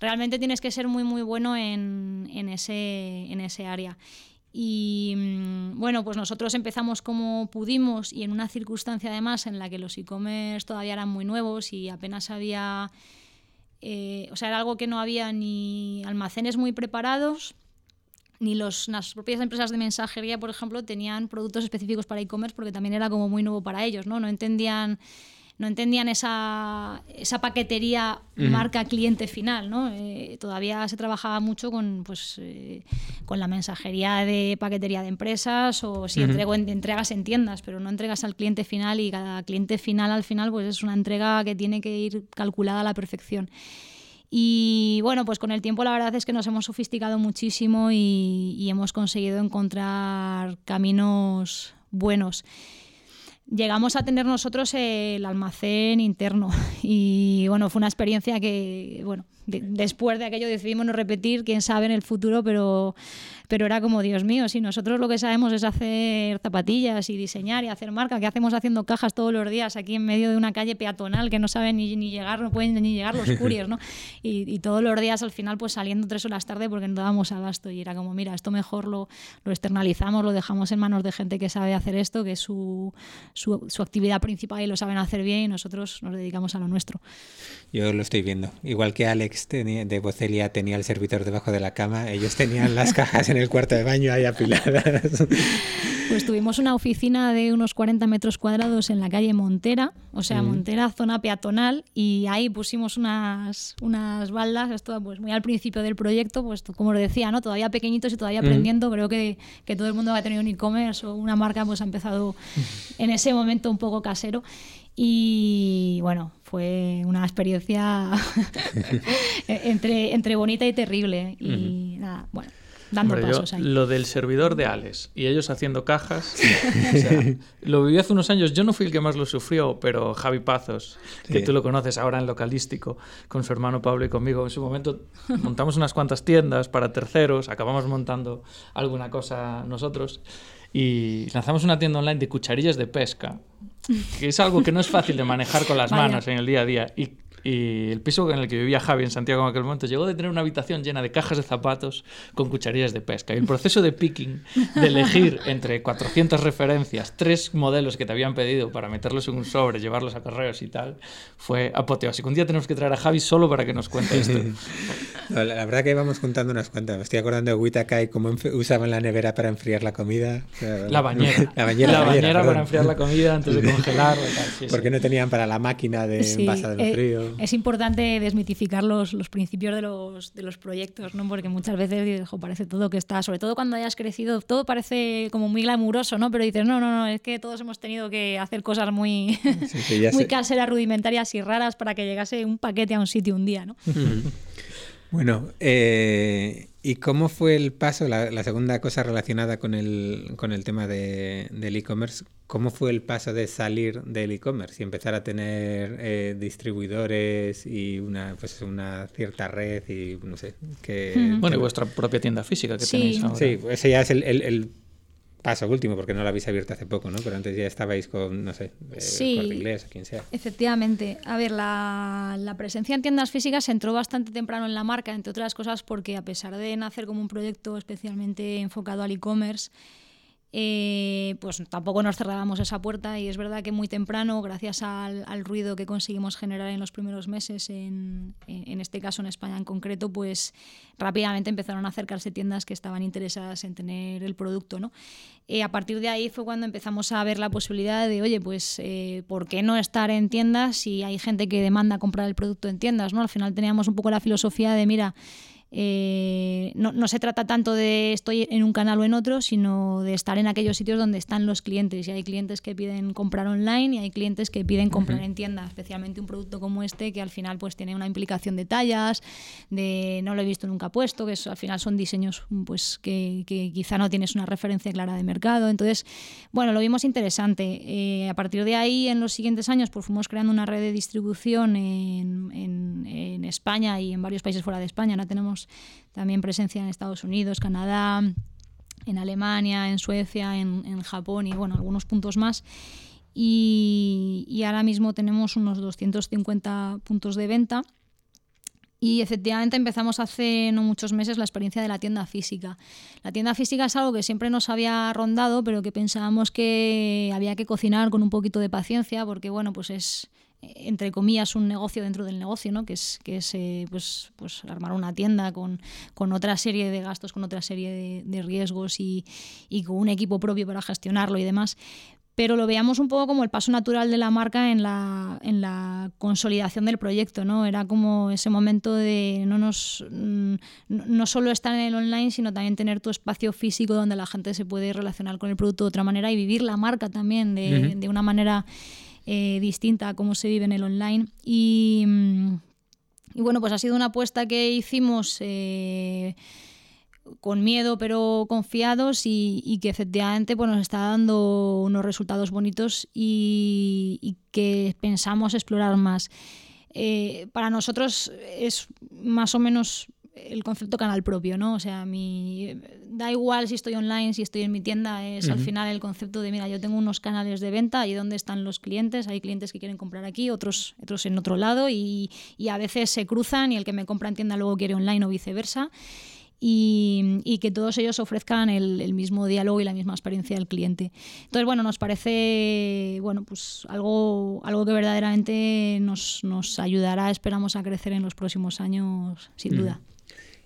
Realmente tienes que ser muy, muy bueno en, en ese, en ese área. Y mm, bueno, pues nosotros empezamos como pudimos y en una circunstancia además en la que los e-commerce todavía eran muy nuevos y apenas había, eh, o sea, era algo que no había ni almacenes muy preparados, ni los, las propias empresas de mensajería, por ejemplo, tenían productos específicos para e-commerce porque también era como muy nuevo para ellos, ¿no? No entendían no entendían esa, esa paquetería marca cliente final, ¿no? Eh, todavía se trabajaba mucho con, pues, eh, con la mensajería de paquetería de empresas o si Ujú. entrego en- entregas en tiendas, pero no entregas al cliente final y cada cliente final al final pues es una entrega que tiene que ir calculada a la perfección. Y bueno, pues con el tiempo la verdad es que nos hemos sofisticado muchísimo y, y hemos conseguido encontrar caminos buenos. Llegamos a tener nosotros el almacén interno. Y bueno, fue una experiencia que, bueno, después de aquello decidimos no repetir, quién sabe en el futuro, pero pero era como, Dios mío, si nosotros lo que sabemos es hacer zapatillas y diseñar y hacer marca, ¿qué hacemos haciendo cajas todos los días aquí en medio de una calle peatonal que no saben ni, ni llegar, no pueden ni llegar los curios, ¿no? Y, todos los días al final pues saliendo tres horas tarde porque no dábamos abasto y era como, mira, esto mejor lo, lo externalizamos, lo dejamos en manos de gente que sabe hacer esto, que es su, su, su actividad principal y lo saben hacer bien y nosotros nos dedicamos a lo nuestro. Yo lo estoy viendo. Igual que Alex tenía, de Bocelia tenía el servidor debajo de la cama, ellos tenían las cajas en el cuarto de baño ahí apiladas. Pues tuvimos una oficina de unos 40 metros cuadrados en la calle Montera, o sea, Montera, zona peatonal, y ahí pusimos unas, unas baldas, esto pues muy al principio del proyecto, pues como lo decía, ¿no? todavía pequeñitos y todavía aprendiendo, creo que, que, todo el mundo que ha tenido un e-commerce o una marca pues ha empezado en ese momento un poco casero. Y bueno, fue una experiencia entre, entre bonita y terrible. Y nada, bueno dando pasos ahí. Lo del servidor de Alex y ellos haciendo cajas, lo viví hace unos años. Yo no fui el que más lo sufrió, pero Javi Pazos, que tú lo conoces ahora en localístico, con su hermano Pablo y conmigo, en su momento montamos unas cuantas tiendas para terceros, acabamos montando alguna cosa nosotros y lanzamos una tienda online de cucharillas de pesca, que es algo que no es fácil de manejar con las manos en el día a día. Y y el piso en el que vivía Javi en Santiago en aquel momento llegó de tener una habitación llena de cajas de zapatos con cucharillas de pesca. Y el proceso de picking, de elegir entre 400 referencias, tres modelos que te habían pedido para meterlos en un sobre, llevarlos a correos y tal, fue apoteósico. Un día tenemos que traer a Javi solo para que nos cuente esto. la, verdad que íbamos juntando unas cuantas. Me estoy acordando de Witaka y cómo usaban la nevera para enfriar la comida. La bañera. La bañera, la bañera, para enfriar la comida antes de congelar. Porque no tenían para la máquina de envasado en eh, frío es importante desmitificar los, los principios de los, de los, proyectos, ¿no? Porque muchas veces dices, parece todo que está, sobre todo cuando hayas crecido, todo parece como muy glamuroso, ¿no? Pero dices, no, no, no, es que todos hemos tenido que hacer cosas muy, muy caseras, rudimentarias y raras para que llegase un paquete a un sitio un día, ¿no? Bueno, eh, ¿y cómo fue el paso, la, segunda cosa relacionada con el, con el tema de, del e-commerce, cómo fue el paso de salir del e-commerce y empezar a tener eh, distribuidores y una, pues, una cierta red y no sé, que... Bueno, y vuestra propia tienda física que tenéis ahora. Sí, ese ya es el, el paso último, porque no la habéis abierto hace poco, ¿no? Pero antes ya estabais con, no sé, eh, sí, inglés o quien sea. Efectivamente. A ver, la, la, presencia en tiendas físicas entró bastante temprano en la marca, entre otras cosas porque a pesar de nacer como un proyecto especialmente enfocado al e-commerce, eh, pues tampoco nos cerrábamos esa puerta y es verdad que muy temprano, gracias al, ruido que conseguimos generar en los primeros meses, en, este caso en España en concreto, pues rápidamente empezaron a acercarse tiendas que estaban interesadas en tener el producto. ¿no? Eh, a partir de ahí fue cuando empezamos a ver la posibilidad de, oye, pues eh, ¿por qué no estar en tiendas si hay gente que demanda comprar el producto en tiendas? ¿no? Al final teníamos un poco la filosofía de, mira, eh, no, no, se trata tanto de estoy en un canal o en otro, sino de estar en aquellos sitios donde están los clientes. Y hay clientes que piden comprar online y hay clientes que piden comprar en tienda, especialmente un producto como este que al final pues tiene una implicación de tallas, de no lo he visto nunca puesto, que al final son diseños pues que, que, quizá no tienes una referencia clara de mercado. Entonces, bueno, lo vimos interesante. Eh, a partir de ahí, en los siguientes años, pues fuimos creando una red de distribución en, en, en España y en varios países fuera de España. Ahora tenemos también presencia en Estados Unidos, Canadá, en Alemania, en Suecia, en, Japón y bueno, algunos puntos más. Y, ahora mismo tenemos unos 250 puntos de venta. Y efectivamente empezamos hace no muchos meses la experiencia de la tienda física. La tienda física es algo que siempre nos había rondado, pero que pensábamos que había que cocinar con un poquito de paciencia, porque bueno, pues es, entre comillas, un negocio dentro del negocio, ¿no? que es, que es eh, pues, pues armar una tienda con, con, otra serie de gastos, con otra serie de, riesgos y, y, con un equipo propio para gestionarlo y demás. Pero lo veíamos un poco como el paso natural de la marca en la, en la consolidación del proyecto. ¿no? Era como ese momento de no, nos, mm, no solo estar en el online, sino también tener tu espacio físico donde la gente se puede relacionar con el producto de otra manera y vivir la marca también de, de una manera eh, distinta a cómo se vive en el online. Mm, y, bueno, pues ha sido una apuesta que hicimos. Eh, con miedo pero confiados y, que efectivamente pues, nos está dando unos resultados bonitos y, que pensamos explorar más. Eh, para nosotros es más o menos el concepto canal propio, ¿no? O sea, mi, da igual si estoy online, si estoy en mi tienda, es al final el concepto de, mira, yo tengo unos canales de venta y dónde están los clientes, hay clientes que quieren comprar aquí, otros, otros en otro lado y, y a veces se cruzan y el que me compra en tienda luego quiere online o viceversa. Y, y, que todos ellos ofrezcan el, el, mismo diálogo y la misma experiencia del cliente. Entonces, bueno, nos parece bueno, pues algo, algo que verdaderamente nos, nos ayudará, esperamos, a crecer en los próximos años, sin duda.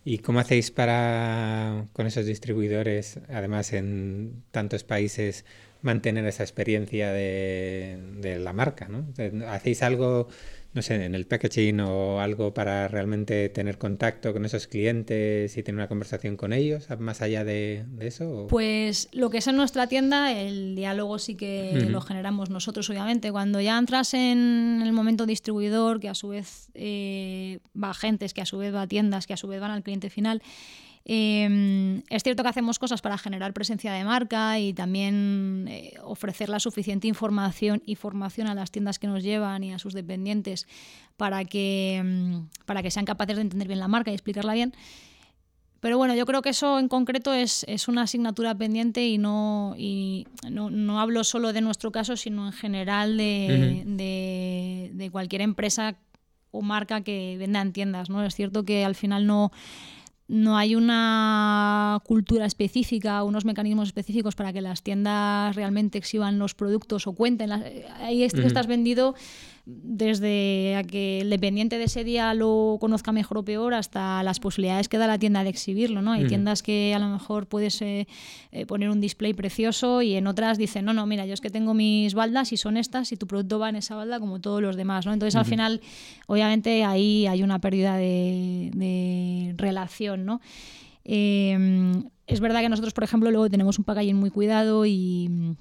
¿Y cómo hacéis para, con esos distribuidores, además en tantos países, mantener esa experiencia de, la marca? ¿no? ¿Hacéis algo no sé, en el packaging o algo para realmente tener contacto con esos clientes y tener una conversación con ellos, más allá de, eso? Pues lo que es en nuestra tienda, el diálogo sí que lo generamos nosotros, obviamente. Cuando ya entras en el momento distribuidor, que a su vez eh, va a agentes, que a su vez va a tiendas, que a su vez van al cliente final, Em, es cierto que hacemos cosas para generar presencia de marca y también eh, ofrecer la suficiente información y formación a las tiendas que nos llevan y a sus dependientes para que, em, para que sean capaces de entender bien la marca y explicarla bien. Pero bueno, yo creo que eso en concreto es, es una asignatura pendiente y, no, y no, no, hablo solo de nuestro caso, sino en general de, de, de cualquier empresa o marca que venda en tiendas. ¿no? Es cierto que al final no no hay una cultura específica, unos mecanismos específicos para que las tiendas realmente exhiban los productos o cuenten. Ahí estás vendido desde a que el dependiente de ese día lo conozca mejor o peor hasta las posibilidades que da la tienda de exhibirlo. ¿no? Hay tiendas que a lo mejor puedes eh, eh, poner un display precioso y en otras dicen, no, no, mira, yo es que tengo mis baldas y son estas y tu producto va en esa balda como todos los demás. ¿no? Entonces al final, obviamente, ahí hay una pérdida de, relación. ¿no? Em, es verdad que nosotros, por ejemplo, luego tenemos un packaging muy cuidado y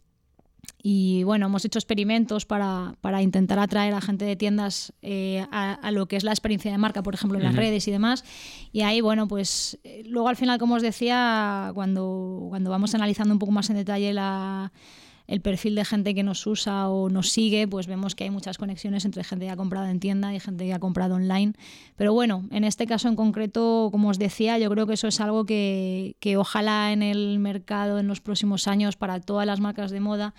y bueno, hemos hecho experimentos para, para intentar atraer a gente de tiendas eh, a, lo que es la experiencia de marca, por ejemplo, en las redes y demás. Y ahí, bueno, pues eh, luego al final, como os decía, cuando, cuando vamos analizando un poco más en detalle la, el perfil de gente que nos usa o nos sigue, pues vemos que hay muchas conexiones entre gente que ha comprado en tienda y gente que ha comprado online. Pero bueno, en este caso en concreto, como os decía, yo creo que eso es algo que, que ojalá en el mercado en los próximos años para todas las marcas de moda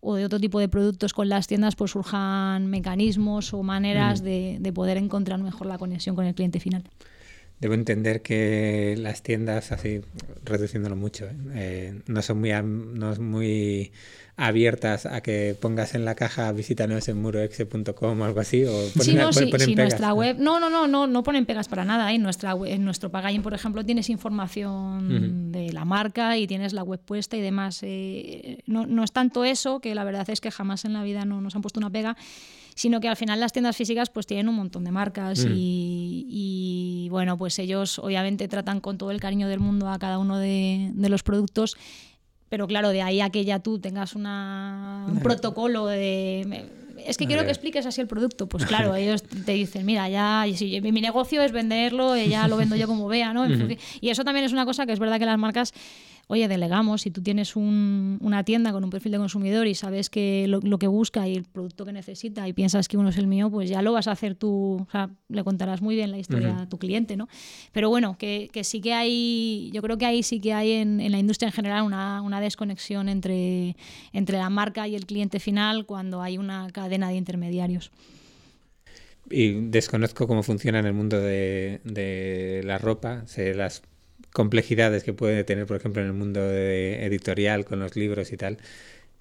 o de otro tipo de productos con las tiendas, pues surjan mecanismos o maneras mm. de, de poder encontrar mejor la conexión con el cliente final. Debo entender que las tiendas, así reduciéndolo mucho, ¿eh? Eh, no son muy no es muy abiertas a que pongas en la caja visítanos en muroexe.com o algo así o ponen, sí, no, sí, nuestra web no no no no no ponen pegas para nada ¿eh? en nuestra en nuestro packaging por ejemplo tienes información de la marca y tienes la web puesta y demás eh, no, no es tanto eso que la verdad es que jamás en la vida no nos han puesto una pega sino que al final las tiendas físicas pues tienen un montón de marcas mm. y, bueno, pues ellos obviamente tratan con todo el cariño del mundo a cada uno de, de los productos pero claro, de ahí a que ya tú tengas una, un protocolo de... Es que quiero que expliques así el producto. Pues claro, ellos te dicen, mira, ya si mi negocio es venderlo, ya lo vendo yo como vea, ¿no? Y eso también es una cosa que es verdad que las marcas oye, delegamos, si tú tienes una tienda con un perfil de consumidor y sabes que lo, que busca y el producto que necesita y piensas que uno es el mío, pues ya lo vas a hacer tú, o sea, le contarás muy bien la historia a tu cliente, ¿no? Pero bueno, que, sí que hay, yo creo que ahí sí que hay en, la industria en general una, desconexión entre, entre la marca y el cliente final cuando hay una cadena de intermediarios. Y desconozco cómo funciona en el mundo de, de la ropa. Se las complejidades que puede tener, por ejemplo, en el mundo editorial con los libros y tal.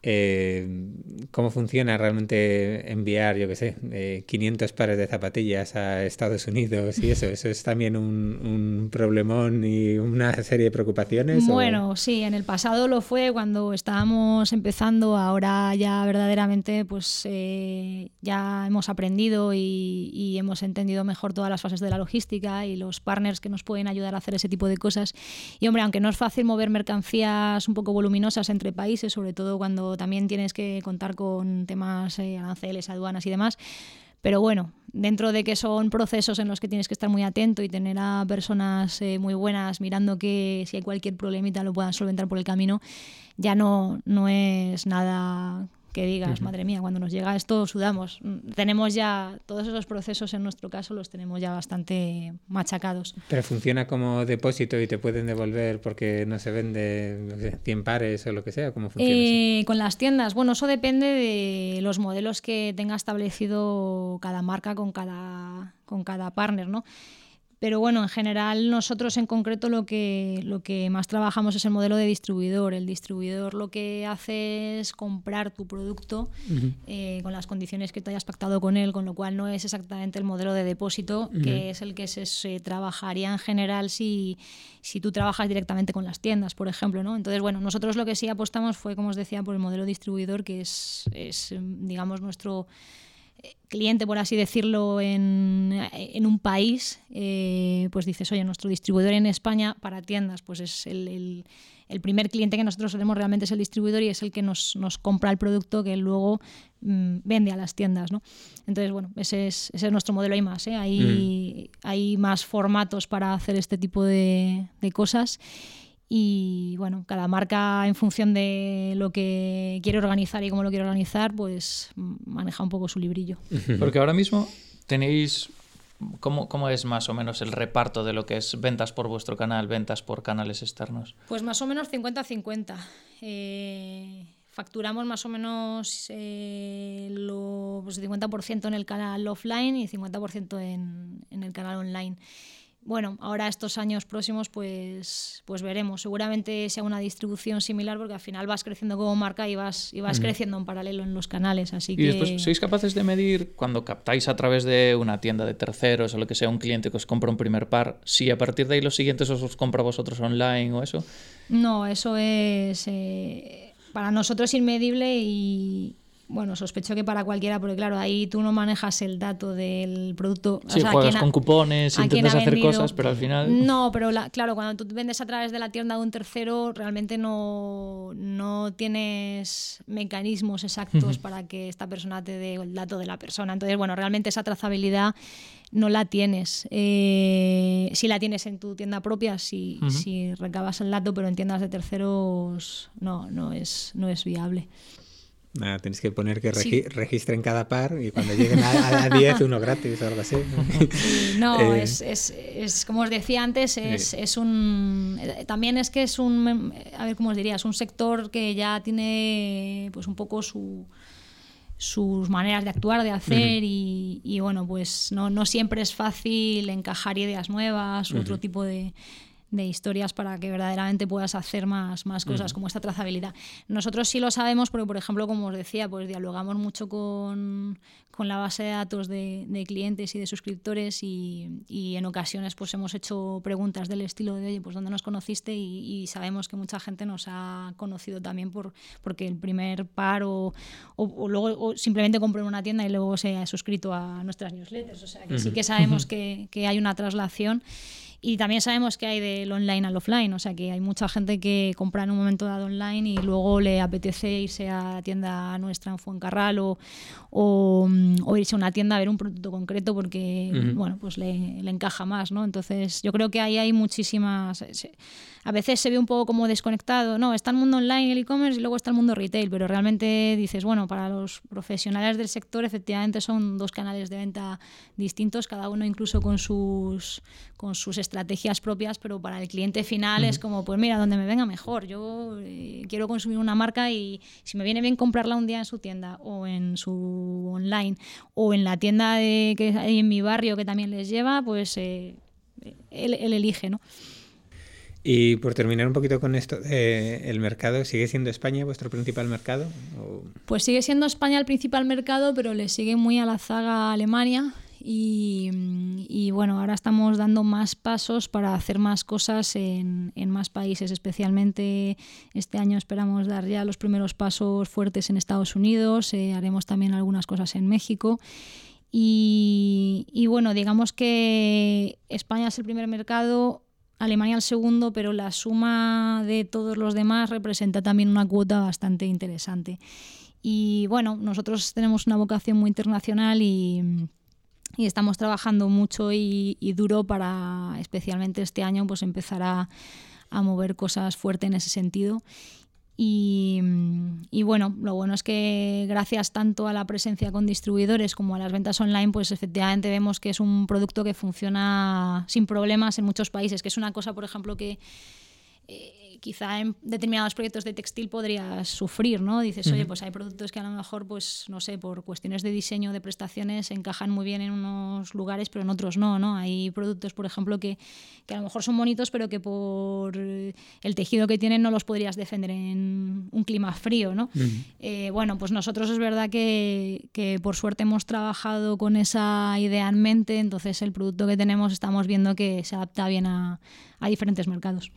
Eh, cómo funciona realmente enviar, yo qué sé, eh, 500 pares de zapatillas a Estados Unidos y eso. ¿Eso es también un, un problemón y una serie de preocupaciones? Bueno, sí, en el pasado lo fue cuando estábamos empezando, ahora ya verdaderamente pues eh, ya hemos aprendido y, y, hemos entendido mejor todas las fases de la logística y los partners que nos pueden ayudar a hacer ese tipo de cosas. Y hombre, aunque no es fácil mover mercancías un poco voluminosas entre países, sobre todo cuando también tienes que contar con temas eh, aranceles, aduanas y demás. Pero bueno, dentro de que son procesos en los que tienes que estar muy atento y tener a personas eh, muy buenas mirando que si hay cualquier problemita lo puedan solventar por el camino, ya no, no es nada que digas, madre mía, cuando nos llega esto sudamos. Mm, tenemos ya todos esos procesos en nuestro caso los tenemos ya bastante machacados. Pero funciona como depósito y te pueden devolver porque no se vende 100 pares o lo que sea, ¿cómo funciona eh, Con las tiendas, bueno, eso depende de los modelos que tenga establecido cada marca con cada con cada partner, ¿no? Pero bueno, en general nosotros en concreto lo que, lo que más trabajamos es el modelo de distribuidor. El distribuidor lo que hace es comprar tu producto eh, con las condiciones que te hayas pactado con él, con lo cual no es exactamente el modelo de depósito, que es el que se, trabajaría en general si, si tú trabajas directamente con las tiendas, por ejemplo. ¿no? Entonces, bueno, nosotros lo que sí apostamos fue, como os decía, por el modelo distribuidor, que es, es digamos, nuestro cliente, por así decirlo, en, en un país, eh, pues dices, oye, nuestro distribuidor en España para tiendas, pues es el, el, primer cliente que nosotros tenemos realmente es el distribuidor y es el que nos, nos compra el producto que luego mm, vende a las tiendas. ¿no? Entonces, bueno, ese es, ese es nuestro modelo. Hay más, ¿eh? hay, mm. hay más formatos para hacer este tipo de, de cosas y bueno, cada marca en función de lo que quiere organizar y cómo lo quiere organizar, pues maneja un poco su librillo. Porque ahora mismo tenéis, ¿cómo, ¿cómo, es más o menos el reparto de lo que es ventas por vuestro canal, ventas por canales externos? Pues más o menos 50-50. Eh, facturamos más o menos eh, lo, pues 50% en el canal offline y 50% en, en el canal online bueno, ahora estos años próximos pues, pues veremos. Seguramente sea una distribución similar porque al final vas creciendo como marca y vas, y vas creciendo en paralelo en los canales. Así ¿Y después sois capaces de medir cuando captáis a través de una tienda de terceros o lo que sea un cliente que os compra un primer par, si a partir de ahí los siguientes os los compra vosotros online o eso? No, eso es... Eh, para nosotros inmedible y, bueno, sospecho que para cualquiera, porque claro, ahí tú no manejas el dato del producto. Sí, juegas con cupones, intentas hacer cosas, pero al final. No, pero claro, cuando tú vendes a través de la tienda de un tercero, realmente no, no tienes mecanismos exactos para que esta persona te dé el dato de la persona. Entonces, bueno, realmente esa trazabilidad no la tienes. Eh, si la tienes en tu tienda propia, si, si recabas el dato, pero en tiendas de terceros no, no es, no es viable. Nada, tienes que poner que registren cada par y cuando lleguen a, 10 uno gratis o algo así. no, eh, es, es, es, como os decía antes, es, es, un... También es que es un... A ver, ¿cómo os diría? Es un sector que ya tiene pues un poco su sus maneras de actuar, de hacer y, y, bueno, pues no, no siempre es fácil encajar ideas nuevas, otro tipo de, de historias para que verdaderamente puedas hacer más, más cosas como esta trazabilidad. Nosotros sí lo sabemos porque, por ejemplo, como os decía, pues dialogamos mucho con, con la base de datos de, de clientes y de suscriptores y, y, en ocasiones pues hemos hecho preguntas del estilo de, oye, pues ¿dónde nos conociste? Y, sabemos que mucha gente nos ha conocido también por, porque el primer par o, o, luego simplemente compró en una tienda y luego se ha suscrito a nuestras newsletters. O sea, que sí que sabemos que, que hay una traslación y también sabemos que hay del online al offline, o sea que hay mucha gente que compra en un momento dado online y luego le apetece irse a la tienda nuestra en Fuencarral o, o, o irse a una tienda a ver un producto concreto porque bueno, pues le, le, encaja más, ¿no? Entonces yo creo que ahí hay muchísimas... a veces se ve un poco como desconectado, no, está el mundo online, el e-commerce y luego está el mundo retail, pero realmente dices, bueno, para los profesionales del sector efectivamente son dos canales de venta distintos, cada uno incluso con sus, con sus estrategias propias, pero para el cliente final es como, pues mira, donde me venga mejor. Yo eh, quiero consumir una marca y si me viene bien comprarla un día en su tienda o en su online o en la tienda de, que hay en mi barrio que también les lleva, pues eh, él, elige, ¿no? Y por terminar un poquito con esto, eh, ¿el mercado sigue siendo España vuestro principal mercado? Pues sigue siendo España el principal mercado, pero le sigue muy a la zaga Alemania y, bueno, ahora estamos dando más pasos para hacer más cosas en, más países, especialmente este año esperamos dar ya los primeros pasos fuertes en Estados Unidos, eh, haremos también algunas cosas en México. Y, bueno, digamos que España es el primer mercado, Alemania el segundo, pero la suma de todos los demás representa también una cuota bastante interesante. Y bueno, nosotros tenemos una vocación muy internacional y, estamos trabajando mucho y, duro para, especialmente este año, pues empezar a, a mover cosas fuertes en ese sentido. Y, y, bueno, lo bueno es que gracias tanto a la presencia con distribuidores como a las ventas online, pues efectivamente vemos que es un producto que funciona sin problemas en muchos países, que es una cosa, por ejemplo, que... Eh, quizá en determinados proyectos de textil podrías sufrir, ¿no? Dices, oye, pues hay productos que a lo mejor, pues, no sé, por cuestiones de diseño, de prestaciones, encajan muy bien en unos lugares, pero en otros no, ¿no? Hay productos, por ejemplo, que, que a lo mejor son bonitos, pero que por el tejido que tienen no los podrías defender en un clima frío, ¿no? eh, bueno, pues nosotros es verdad que, que, por suerte hemos trabajado con esa idea en mente, entonces el producto que tenemos estamos viendo que se adapta bien a, a diferentes mercados.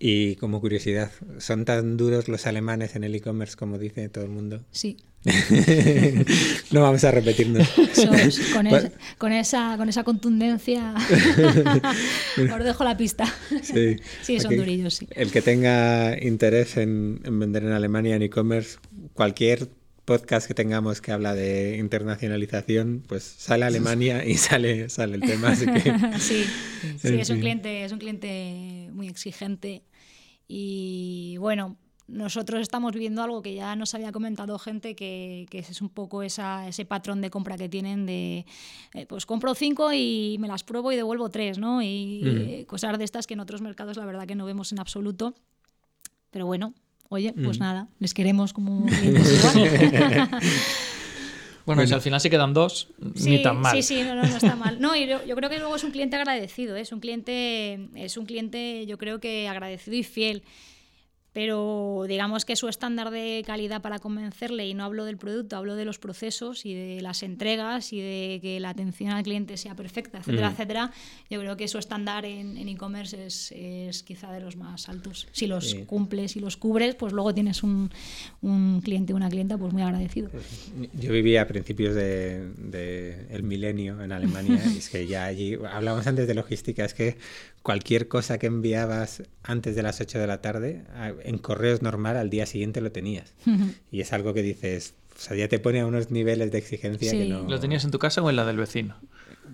Y como curiosidad, ¿son tan duros los alemanes en el e-commerce como dice todo el mundo? Sí. no vamos a repetirnos. Sos, con, es, con, esa, con esa contundencia os dejo la pista. Sí, sí son durillos. Sí. El que tenga interés en, en vender en Alemania en e-commerce, cualquier podcast que tengamos que habla de internacionalización, pues sale Alemania y sale, sale el tema. Así que, sí, sí es, un cliente, es un cliente muy exigente y bueno, nosotros estamos viviendo algo que ya nos había comentado gente que, que es un poco esa, ese patrón de compra que tienen de eh, pues compro cinco y me las pruebo y devuelvo tres, ¿no? Y eh, cosas de estas que en otros mercados la verdad que no vemos en absoluto. Pero bueno, oye, pues mm. nada, les queremos como Bueno, si al final se quedan dos, sí, ni tan mal. Sí, sí, no, no, no está mal. No, y yo, yo, creo que luego es un cliente agradecido, ¿eh? es un cliente, es un cliente, yo creo que agradecido y fiel pero digamos que su estándar de calidad para convencerle, y no hablo del producto, hablo de los procesos y de las entregas y de que la atención al cliente sea perfecta, etcétera, mm. etcétera, yo creo que su estándar en e-commerce es, es, quizá de los más altos. Si los sí. cumples y los cubres, pues luego tienes un, un cliente o una clienta pues muy agradecido. Yo vivía a principios del de, de milenio en Alemania y es que ya allí, hablamos antes de logística, es que cualquier cosa que enviabas antes de las 8 de la tarde, en correos normal al día siguiente lo tenías. y es algo que dices, o sea, ya te pone a unos niveles de exigencia sí. que no... ¿Lo tenías en tu casa o en la del vecino?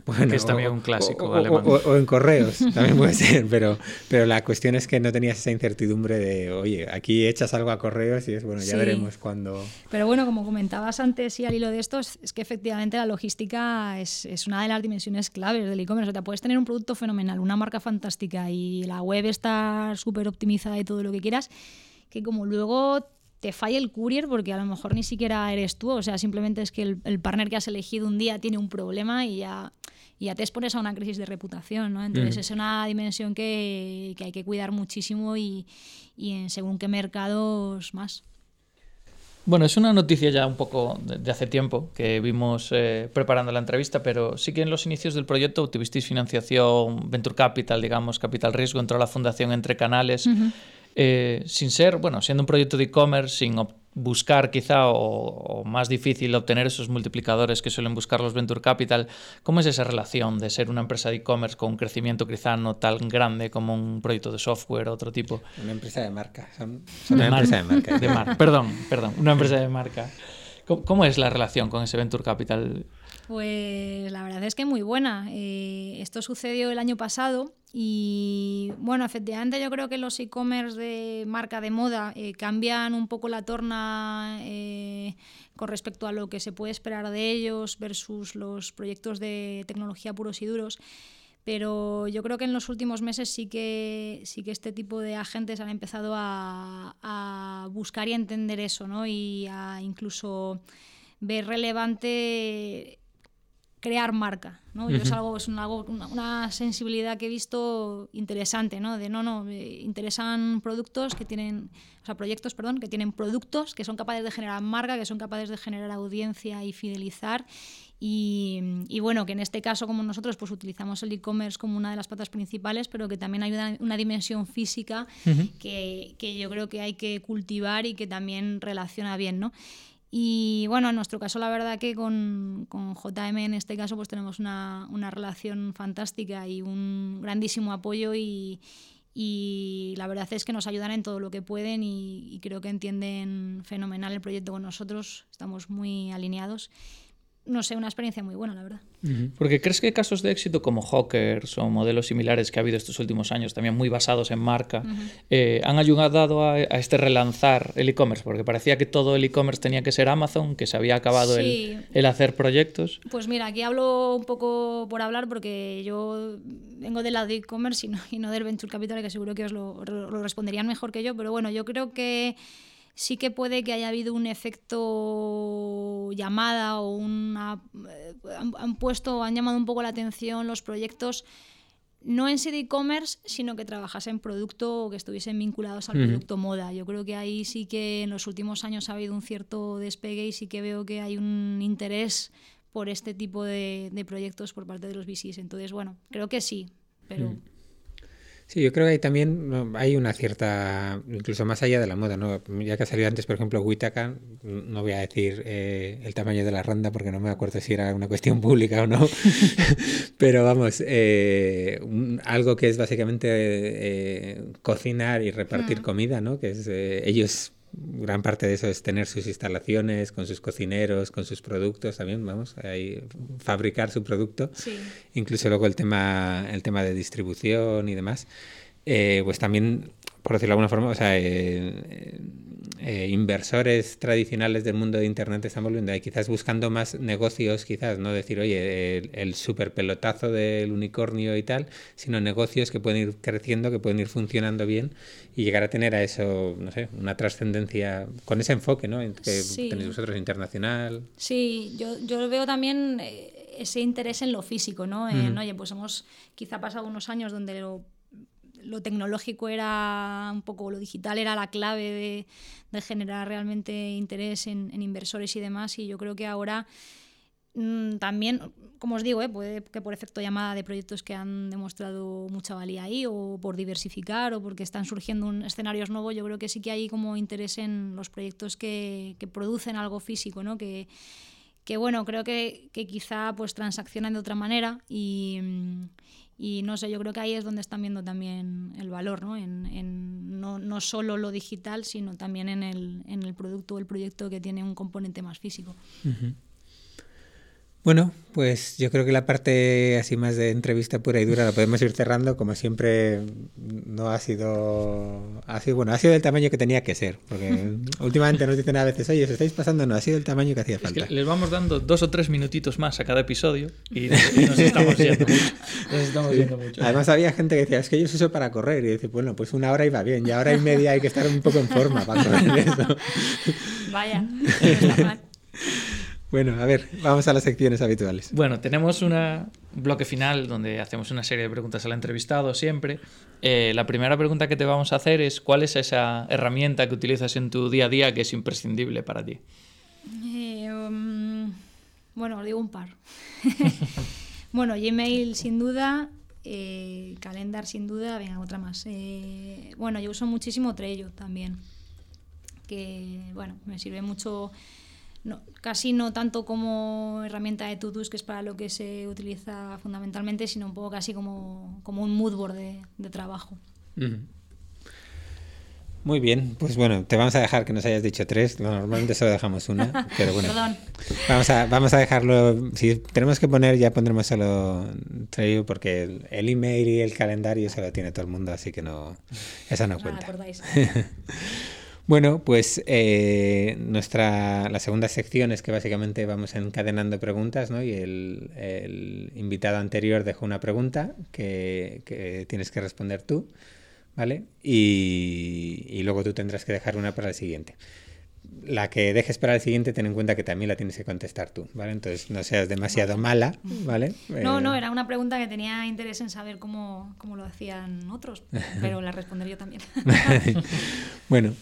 Bueno, que es también un clásico o, alemán. O, o, en correos, también puede ser, pero, pero la cuestión es que no tenías esa incertidumbre de, oye, aquí echas algo a correos y es bueno, ya sí. veremos cuando... Pero bueno, como comentabas antes y al hilo de esto, es, es que efectivamente la logística es, es, una de las dimensiones claves del e-commerce. O sea, puedes tener un producto fenomenal, una marca fantástica y la web está súper optimizada y todo lo que quieras, que como luego te falla el courier porque a lo mejor ni siquiera eres tú, o sea, simplemente es que el, el partner que has elegido un día tiene un problema y ya, y ya te expones a una crisis de reputación, ¿no? Entonces mm. es una dimensión que, que, hay que cuidar muchísimo y, y en según qué mercados más. Bueno, es una noticia ya un poco de, hace tiempo que vimos eh, preparando la entrevista, pero sí que en los inicios del proyecto tuvisteis financiación Venture Capital, digamos, capital riesgo, entró la fundación entre canales. Uh -huh. Eh, sin ser, bueno, siendo un proyecto de e-commerce, sin buscar quizá o, o, más difícil obtener esos multiplicadores que suelen buscar los Venture Capital, ¿cómo es esa relación de ser una empresa de e-commerce con un crecimiento quizá no tan grande como un proyecto de software o otro tipo? Una empresa de marca. Son, son una empresa de marca. De mar perdón, perdón, una empresa de marca. ¿Cómo, ¿Cómo, es la relación con ese Venture Capital? Pues la verdad es que muy buena. Eh, esto sucedió el año pasado y bueno, efectivamente yo creo que los e-commerce de marca de moda eh, cambian un poco la torna eh, con respecto a lo que se puede esperar de ellos versus los proyectos de tecnología puros y duros. Pero yo creo que en los últimos meses sí que, sí que este tipo de agentes han empezado a, a buscar y entender eso, ¿no? Y a incluso ver relevante crear marca. ¿no? Uh -huh. Yo es algo, es una, una, sensibilidad que he visto interesante, ¿no? De no, no, me interesan productos que tienen, o sea, proyectos, perdón, que tienen productos que son capaces de generar marca, que son capaces de generar audiencia y fidelizar. Y, y bueno, que en este caso, como nosotros, pues utilizamos el e-commerce como una de las patas principales, pero que también hay una, una dimensión física uh -huh. que, que yo creo que hay que cultivar y que también relaciona bien, ¿no? Y bueno, en nuestro caso la verdad que con, con JM en este caso pues tenemos una, una, relación fantástica y un grandísimo apoyo y, y la verdad es que nos ayudan en todo lo que pueden y, y creo que entienden fenomenal el proyecto con nosotros, estamos muy alineados no sé, una experiencia muy buena, la verdad. Porque crees que casos de éxito como Hawkers o modelos similares que ha habido estos últimos años, también muy basados en marca, eh, han ayudado a, este relanzar el e-commerce? Porque parecía que todo el e-commerce tenía que ser Amazon, que se había acabado el, el, hacer proyectos. Pues mira, aquí hablo un poco por hablar porque yo vengo del lado de e-commerce y no, y no del Venture Capital, que seguro que os lo, lo responderían mejor que yo, pero bueno, yo creo que sí que puede que haya habido un efecto llamada o una, eh, han, puesto, han llamado un poco la atención los proyectos no en sí de e-commerce, sino que trabajasen producto o que estuviesen vinculados al producto moda. Yo creo que ahí sí que en los últimos años ha habido un cierto despegue y sí que veo que hay un interés por este tipo de, proyectos por parte de los VCs. Entonces, bueno, creo que sí, pero... Sí, yo creo que hay también hay una cierta, incluso más allá de la moda, ¿no? Ya que ha salido antes, por ejemplo, Witaka, no voy a decir eh, el tamaño de la ronda porque no me acuerdo si era una cuestión pública o no, pero vamos, eh, algo que es básicamente eh, cocinar y repartir mm. comida, ¿no? Que es, ellos gran parte de eso es tener sus instalaciones con sus cocineros, con sus productos también, vamos, ahí, fabricar su producto. Incluso luego el tema, el tema de distribución y demás. Eh, pues también, por decirlo de alguna forma, o sea, eh, eh, inversores tradicionales del mundo de Internet están volviendo ahí, quizás buscando más negocios, quizás, no decir, oye, el, el super pelotazo del unicornio y tal, sino negocios que pueden ir creciendo, que pueden ir funcionando bien y llegar a tener a eso, no sé, una trascendencia con ese enfoque, ¿no? Que tenéis vosotros internacional. Sí, yo, yo veo también eh, ese interés en lo físico, ¿no? En, oye, pues hemos quizá pasado unos años donde lo lo tecnológico era un poco, lo digital era la clave de, generar realmente interés en, inversores y demás. Y yo creo que ahora mm, también, como os digo, eh, puede que por efecto llamada de proyectos que han demostrado mucha valía ahí, o por diversificar, o porque están surgiendo un, escenarios nuevos, yo creo que sí que hay como interés en los proyectos que, que producen algo físico, ¿no? que, bueno, creo que, que, quizá pues transaccionan de otra manera y, y no sé, yo creo que ahí es donde están viendo también el valor, ¿no? En, en no, no, solo lo digital, sino también en el, en el producto o el proyecto que tiene un componente más físico. Bueno, pues yo creo que la parte así más de entrevista pura y dura la podemos ir cerrando. Como siempre, no ha sido, ha sido bueno, ha sido del tamaño que tenía que ser. Porque últimamente nos dicen a veces, oye, os estáis pasando, no, ha sido el tamaño que hacía falta. les vamos dando dos o tres minutitos más a cada episodio y, nos estamos yendo mucho. Nos estamos yendo mucho. Además, había gente que decía, es que yo uso para correr. Y dice, bueno, pues una hora iba bien, y hora y media hay que estar un poco en forma para correr eso. Vaya, no está mal. Bueno, a ver, vamos a las secciones habituales. Bueno, tenemos un bloque final donde hacemos una serie de preguntas al entrevistado siempre. Eh, la primera pregunta que te vamos a hacer es ¿cuál es esa herramienta que utilizas en tu día a día que es imprescindible para ti? Eh, um, bueno, digo un par. bueno, Gmail sin duda, eh, Calendar sin duda, venga, otra más. bueno, yo uso muchísimo Trello también, que bueno, me sirve mucho no, casi no tanto como herramienta de to-dos, que es para lo que se utiliza fundamentalmente, sino un poco casi como, como un moodboard de, de trabajo. Muy bien, pues bueno, te vamos a dejar que nos hayas dicho tres, normalmente solo dejamos una, pero bueno. Perdón. Vamos a, vamos a dejarlo, si tenemos que poner ya pondremos solo Trello porque el, el, email y el calendario se lo tiene todo el mundo, así que no, esa no cuenta. Bueno, pues eh, nuestra la segunda sección es que básicamente vamos encadenando preguntas, ¿no? Y el, invitado anterior dejó una pregunta que, tienes que responder tú, ¿vale? Y, luego tú tendrás que dejar una para el siguiente. La que dejes para el siguiente, ten en cuenta que también la tienes que contestar tú, ¿vale? Entonces no seas demasiado mala, ¿vale? No, no, eh, era una pregunta que tenía interés en saber cómo, cómo lo hacían otros, pero la responderé yo también. bueno,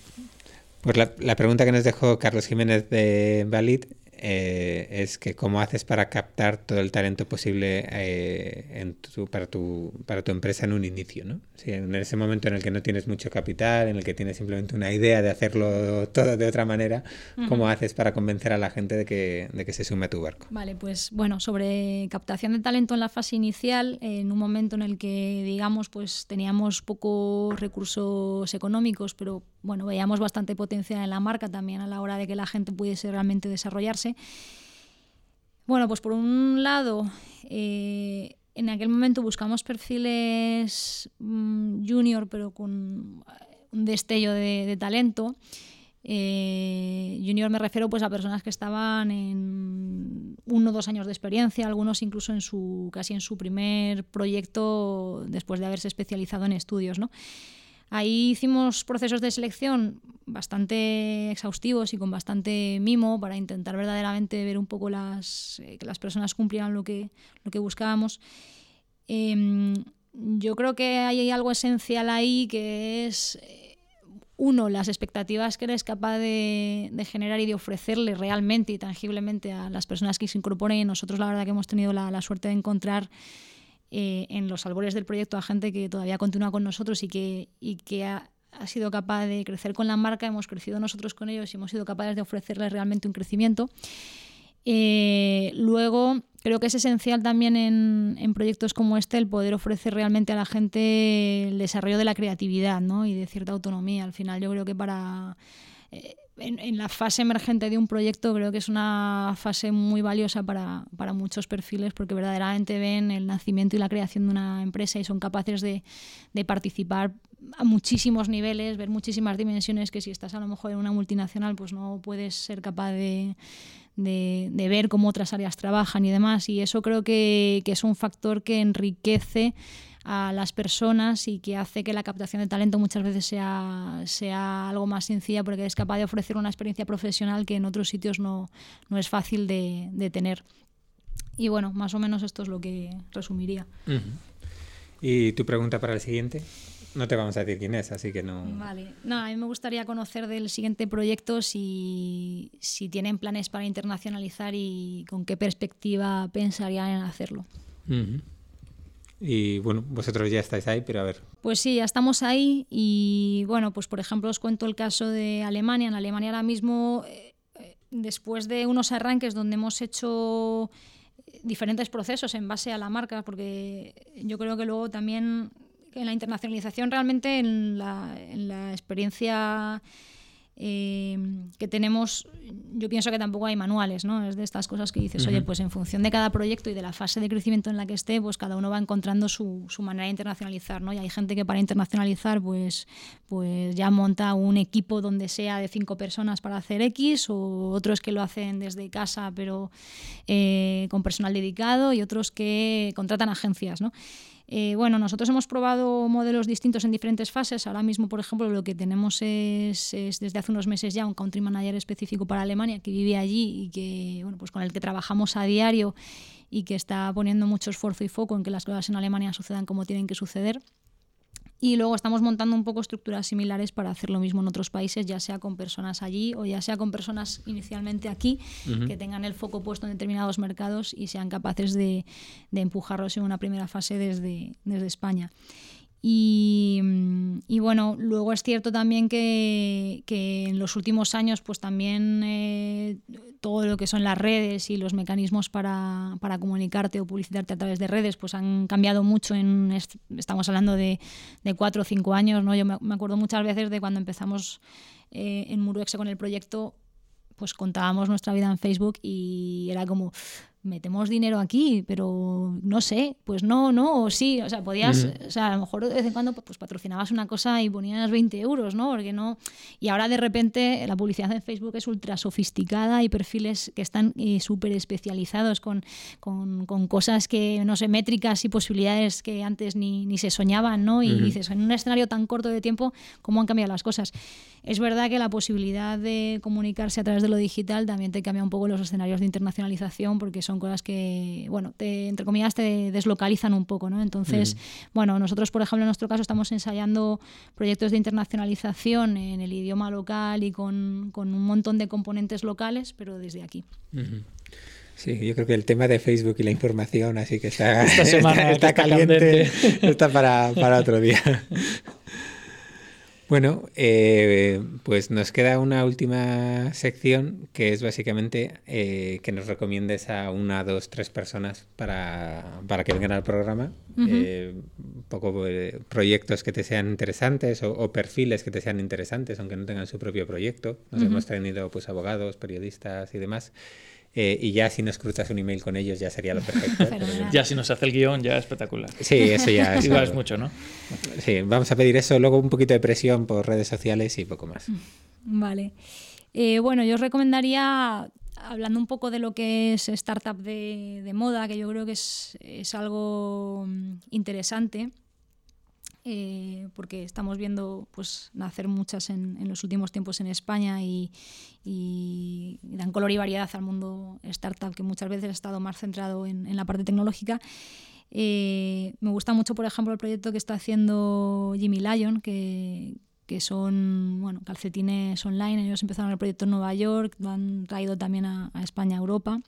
pues la, pregunta que nos dejó Carlos Jiménez de Valid eh, es que cómo haces para captar todo el talento posible eh, en tu, para, tu, para tu empresa en un inicio, ¿no? en ese momento en el que no tienes mucho capital, en el que tienes simplemente una idea de hacerlo todo de otra manera, ¿cómo haces para convencer a la gente de que, de que se sume a tu barco? Vale, pues bueno, sobre captación de talento en la fase inicial, en un momento en el que, digamos, pues teníamos pocos recursos económicos, pero bueno, veíamos bastante potencia en la marca también a la hora de que la gente pudiese realmente desarrollarse. Bueno, pues por un lado, eh, en aquel momento buscamos perfiles mm, junior, pero con un destello de, talento. Eh, junior me refiero pues a personas que estaban en uno o dos años de experiencia, algunos incluso en su casi en su primer proyecto después de haberse especializado en estudios, ¿no? Ahí hicimos procesos de selección bastante exhaustivos y con bastante mimo para intentar verdaderamente ver un poco las, eh, que las personas cumplieran lo que, lo que buscábamos. Em, yo creo que hay algo esencial ahí que es, eh, uno, las expectativas que eres capaz de, generar y de ofrecerle realmente y tangiblemente a las personas que se incorporen. Y nosotros la verdad que hemos tenido la, la suerte de encontrar eh, en los albores del proyecto a gente que todavía continúa con nosotros y que, y que ha, ha, sido capaz de crecer con la marca, hemos crecido nosotros con ellos y hemos sido capaces de ofrecerles realmente un crecimiento. Eh, luego, creo que es esencial también en, en, proyectos como este el poder ofrecer realmente a la gente el desarrollo de la creatividad ¿no? y de cierta autonomía. Al final, yo creo que para... Eh, en, la fase emergente de un proyecto creo que es una fase muy valiosa para, para, muchos perfiles porque verdaderamente ven el nacimiento y la creación de una empresa y son capaces de, de, participar a muchísimos niveles, ver muchísimas dimensiones que si estás a lo mejor en una multinacional pues no puedes ser capaz de, de, de ver cómo otras áreas trabajan y demás. Y eso creo que, que es un factor que enriquece a las personas y que hace que la captación de talento muchas veces sea, sea algo más sencilla porque es capaz de ofrecer una experiencia profesional que en otros sitios no, no es fácil de, de, tener. Y bueno, más o menos esto es lo que resumiría. ¿Y tu pregunta para el siguiente? No te vamos a decir quién es, así que no. Vale. No, a mí me gustaría conocer del siguiente proyecto si, si tienen planes para internacionalizar y con qué perspectiva pensarían en hacerlo. Y bueno, vosotros ya estáis ahí, pero a ver. Pues sí, ya estamos ahí y bueno, pues por ejemplo os cuento el caso de Alemania. En Alemania ahora mismo, eh, después de unos arranques donde hemos hecho diferentes procesos en base a la marca, porque yo creo que luego también en la internacionalización realmente en la, en la experiencia eh, que tenemos, yo pienso que tampoco hay manuales, ¿no? Es de estas cosas que dices, oye, pues en función de cada proyecto y de la fase de crecimiento en la que esté, pues cada uno va encontrando su, su manera de internacionalizar, ¿no? Y hay gente que para internacionalizar, pues, pues ya monta un equipo donde sea de cinco personas para hacer X, o otros que lo hacen desde casa, pero eh, con personal dedicado, y otros que contratan agencias, ¿no? Eh, bueno, nosotros hemos probado modelos distintos en diferentes fases. Ahora mismo, por ejemplo, lo que tenemos es, desde hace unos meses ya un country manager específico para Alemania que vive allí y que, bueno, pues con el que trabajamos a diario y que está poniendo mucho esfuerzo y foco en que las cosas en Alemania sucedan como tienen que suceder. Y luego estamos montando un poco estructuras similares para hacer lo mismo en otros países, ya sea con personas allí o ya sea con personas inicialmente aquí, que tengan el foco puesto en determinados mercados y sean capaces de, de empujarlos en una primera fase desde, desde España. Y, y, bueno, luego es cierto también que, que en los últimos años, pues también eh, todo lo que son las redes y los mecanismos para, para, comunicarte o publicitarte a través de redes, pues han cambiado mucho. En, estamos hablando de, de cuatro o cinco años, ¿no? Yo me, me, acuerdo muchas veces de cuando empezamos eh, en Muruexe con el proyecto, pues contábamos nuestra vida en Facebook y era como metemos dinero aquí, pero no sé, pues no, no, o sí, o sea, podías, o sea, a lo mejor de vez en cuando pues patrocinabas una cosa y ponías 20 euros, ¿no? Porque no, y ahora de repente la publicidad en Facebook es ultra sofisticada y perfiles que están eh, súper especializados con, con, con, cosas que, no sé, métricas y posibilidades que antes ni, ni se soñaban, ¿no? Y dices, en un escenario tan corto de tiempo, ¿cómo han cambiado las cosas? Es verdad que la posibilidad de comunicarse a través de lo digital también te cambia un poco los escenarios de internacionalización porque son son cosas que, bueno, te, entre comillas, te deslocalizan un poco, ¿no? Entonces, bueno, nosotros, por ejemplo, en nuestro caso estamos ensayando proyectos de internacionalización en el idioma local y con, con un montón de componentes locales, pero desde aquí. Sí, yo creo que el tema de Facebook y la información, así que está, está, caliente, está para, para otro día. Bueno, eh, pues nos queda una última sección que es básicamente eh, que nos recomiendes a una, dos, tres personas para, para que vengan al programa. Eh, un poco proyectos que te sean interesantes o, perfiles que te sean interesantes, aunque no tengan su propio proyecto. Nos hemos tenido pues abogados, periodistas y demás. Eh, y ya si nos cruzas un email con ellos ya sería lo perfecto. ya si nos hace el guion ya espectacular. Sí, eso ya es. Igual es mucho, ¿no? Sí, vamos a pedir eso, luego un poquito de presión por redes sociales y poco más. Vale. Eh, bueno, yo os recomendaría, hablando un poco de lo que es startup de, de moda, que yo creo que es, es algo mm, interesante. Eh, porque estamos viendo pues, nacer muchas en, en, los últimos tiempos en España y, y, dan color y variedad al mundo startup, que muchas veces ha estado más centrado en, en la parte tecnológica. Eh, me gusta mucho, por ejemplo, el proyecto que está haciendo Jimmy Lyon, que, que son bueno, calcetines online. Ellos empezaron el proyecto en Nueva York, lo han traído también a, a España, a Europa.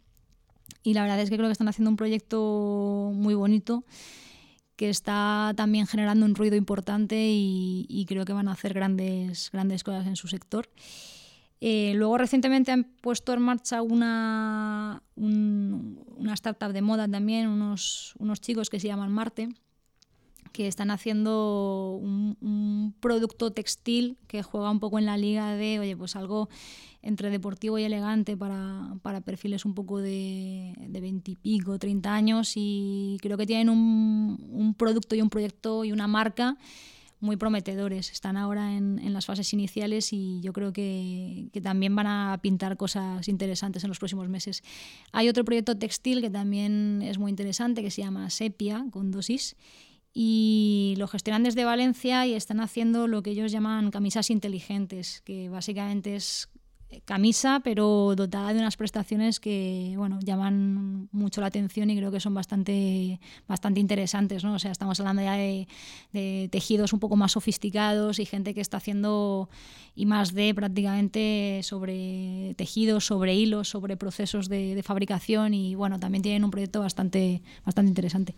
Y la verdad es que creo que están haciendo un proyecto muy bonito que está también generando un ruido importante y, creo que van a hacer grandes, grandes cosas en su sector. Eh, luego recientemente han puesto en marcha una, una startup de moda también, unos, unos chicos que se llaman Marte, que están haciendo un, producto textil que juega un poco en la liga de, oye, pues algo entre deportivo y elegante para, para perfiles un poco de, de 20 y pico, 30 años y creo que tienen un, un producto y un proyecto y una marca muy prometedores. Están ahora en, en, las fases iniciales y yo creo que, que, también van a pintar cosas interesantes en los próximos meses. Hay otro proyecto textil que también es muy interesante que se llama Sepia, con dosis, y lo gestionan desde Valencia y están haciendo lo que ellos llaman camisas inteligentes, que básicamente es camisa, pero dotada de unas prestaciones que bueno, llaman mucho la atención y creo que son bastante, bastante interesantes. ¿no? O sea, estamos hablando ya de, tejidos un poco más sofisticados y gente que está haciendo y más de prácticamente sobre tejidos, sobre hilos, sobre procesos de, fabricación y bueno, también tienen un proyecto bastante, bastante interesante.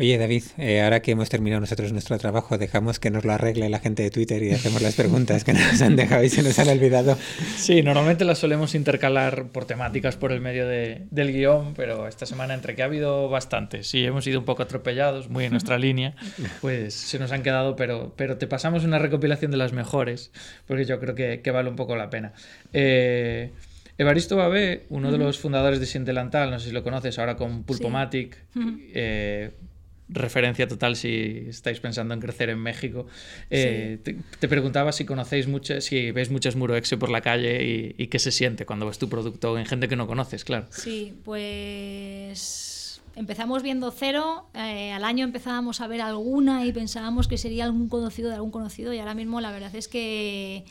Oye, David, eh, ahora que hemos terminado nosotros nuestro trabajo, dejamos que nos lo arregle la gente de Twitter y hacemos las preguntas que nos han dejado y se nos han olvidado. Sí, normalmente las solemos intercalar por temáticas por el medio de, del guion, pero esta semana, entre que ha habido bastantes y hemos ido un poco atropellados, muy en nuestra línea, pues se nos han quedado, pero, pero te pasamos una recopilación de las mejores, porque yo creo que, que vale un poco la pena. Eh, Evaristo Babé, uno de los fundadores de Sientelantal, no sé si lo conoces, ahora con Pulpomatic, sí. eh, referencia total si estáis pensando en crecer en México. Eh, sí. te, te, preguntaba si conocéis mucho, si ves muchas Muroexe por la calle y, y, qué se siente cuando ves tu producto en gente que no conoces, claro. Sí, pues empezamos viendo cero, eh, al año empezábamos a ver alguna y pensábamos que sería algún conocido de algún conocido y ahora mismo la verdad es que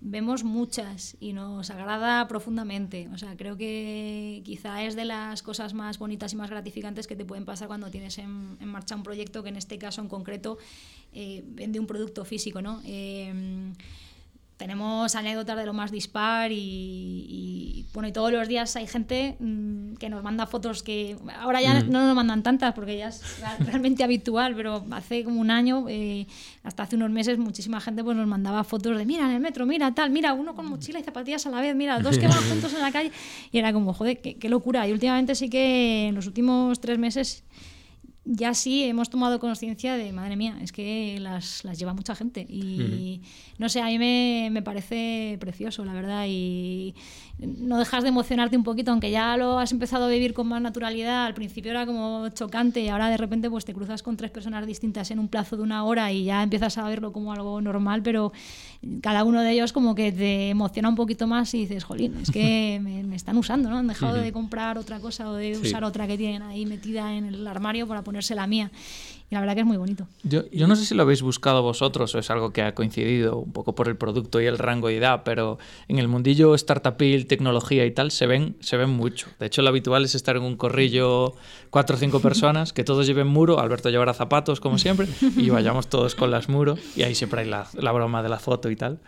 vemos muchas y nos agrada profundamente. O sea, creo que quizá es de las cosas más bonitas y más gratificantes que te pueden pasar cuando tienes en, marcha un proyecto que en este caso en concreto eh, vende un producto físico, ¿no? Eh, tenemos anécdotas de lo más dispar y, y, bueno y todos los días hay gente mmm, que nos manda fotos que ahora ya mm. no nos mandan tantas porque ya es realmente habitual pero hace como un año eh, hasta hace unos meses muchísima gente pues nos mandaba fotos de mira en el metro mira tal mira uno con mochila y zapatillas a la vez mira dos que van juntos en la calle y era como joder qué, qué locura y últimamente sí que en los últimos tres meses ya sí hemos tomado conciencia de, madre mía, es que las, las lleva mucha gente. Y uh -huh. no sé, a mí me, me, parece precioso, la verdad. Y no dejas de emocionarte un poquito, aunque ya lo has empezado a vivir con más naturalidad. Al principio era como chocante y ahora de repente pues te cruzas con tres personas distintas en un plazo de una hora y ya empiezas a verlo como algo normal, pero cada uno de ellos como que te emociona un poquito más y dices, jolín, es que me, me están usando, ¿no? Han dejado uh -huh. de comprar otra cosa o de sí. usar otra que tienen ahí metida en el armario para poner ponerse la mía. Y la verdad que es muy bonito. Yo, yo no sé si lo habéis buscado vosotros o es algo que ha coincidido un poco por el producto y el rango de edad, pero en el mundillo startupil, tecnología y tal, se ven, se ven mucho. De hecho, lo habitual es estar en un corrillo cuatro o cinco personas, que todos lleven muro, Alberto llevará zapatos como siempre, y vayamos todos con las muro, y ahí siempre hay la, la broma de la foto y tal.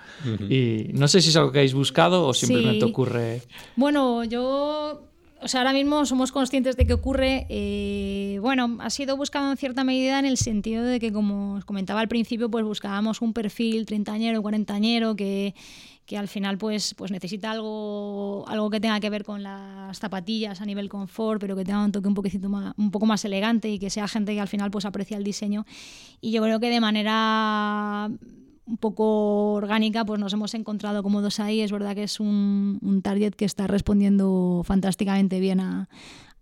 Y no sé si es algo que habéis buscado o simplemente Sí. ocurre... Bueno, yo, o sea, ahora mismo somos conscientes de que ocurre. eh, bueno, ha sido buscado en cierta medida en el sentido de que, como os comentaba al principio, pues buscábamos un perfil treintañero, cuarentañero que que al final pues, pues necesita algo, algo que tenga que ver con las zapatillas a nivel confort, pero que tenga un toque un, poquito más, un poco más elegante y que sea gente que al final pues aprecia el diseño. Y yo creo que de manera un poco orgánica, pues nos hemos encontrado cómodos ahí. Es verdad que es un, un target que está respondiendo fantásticamente bien a,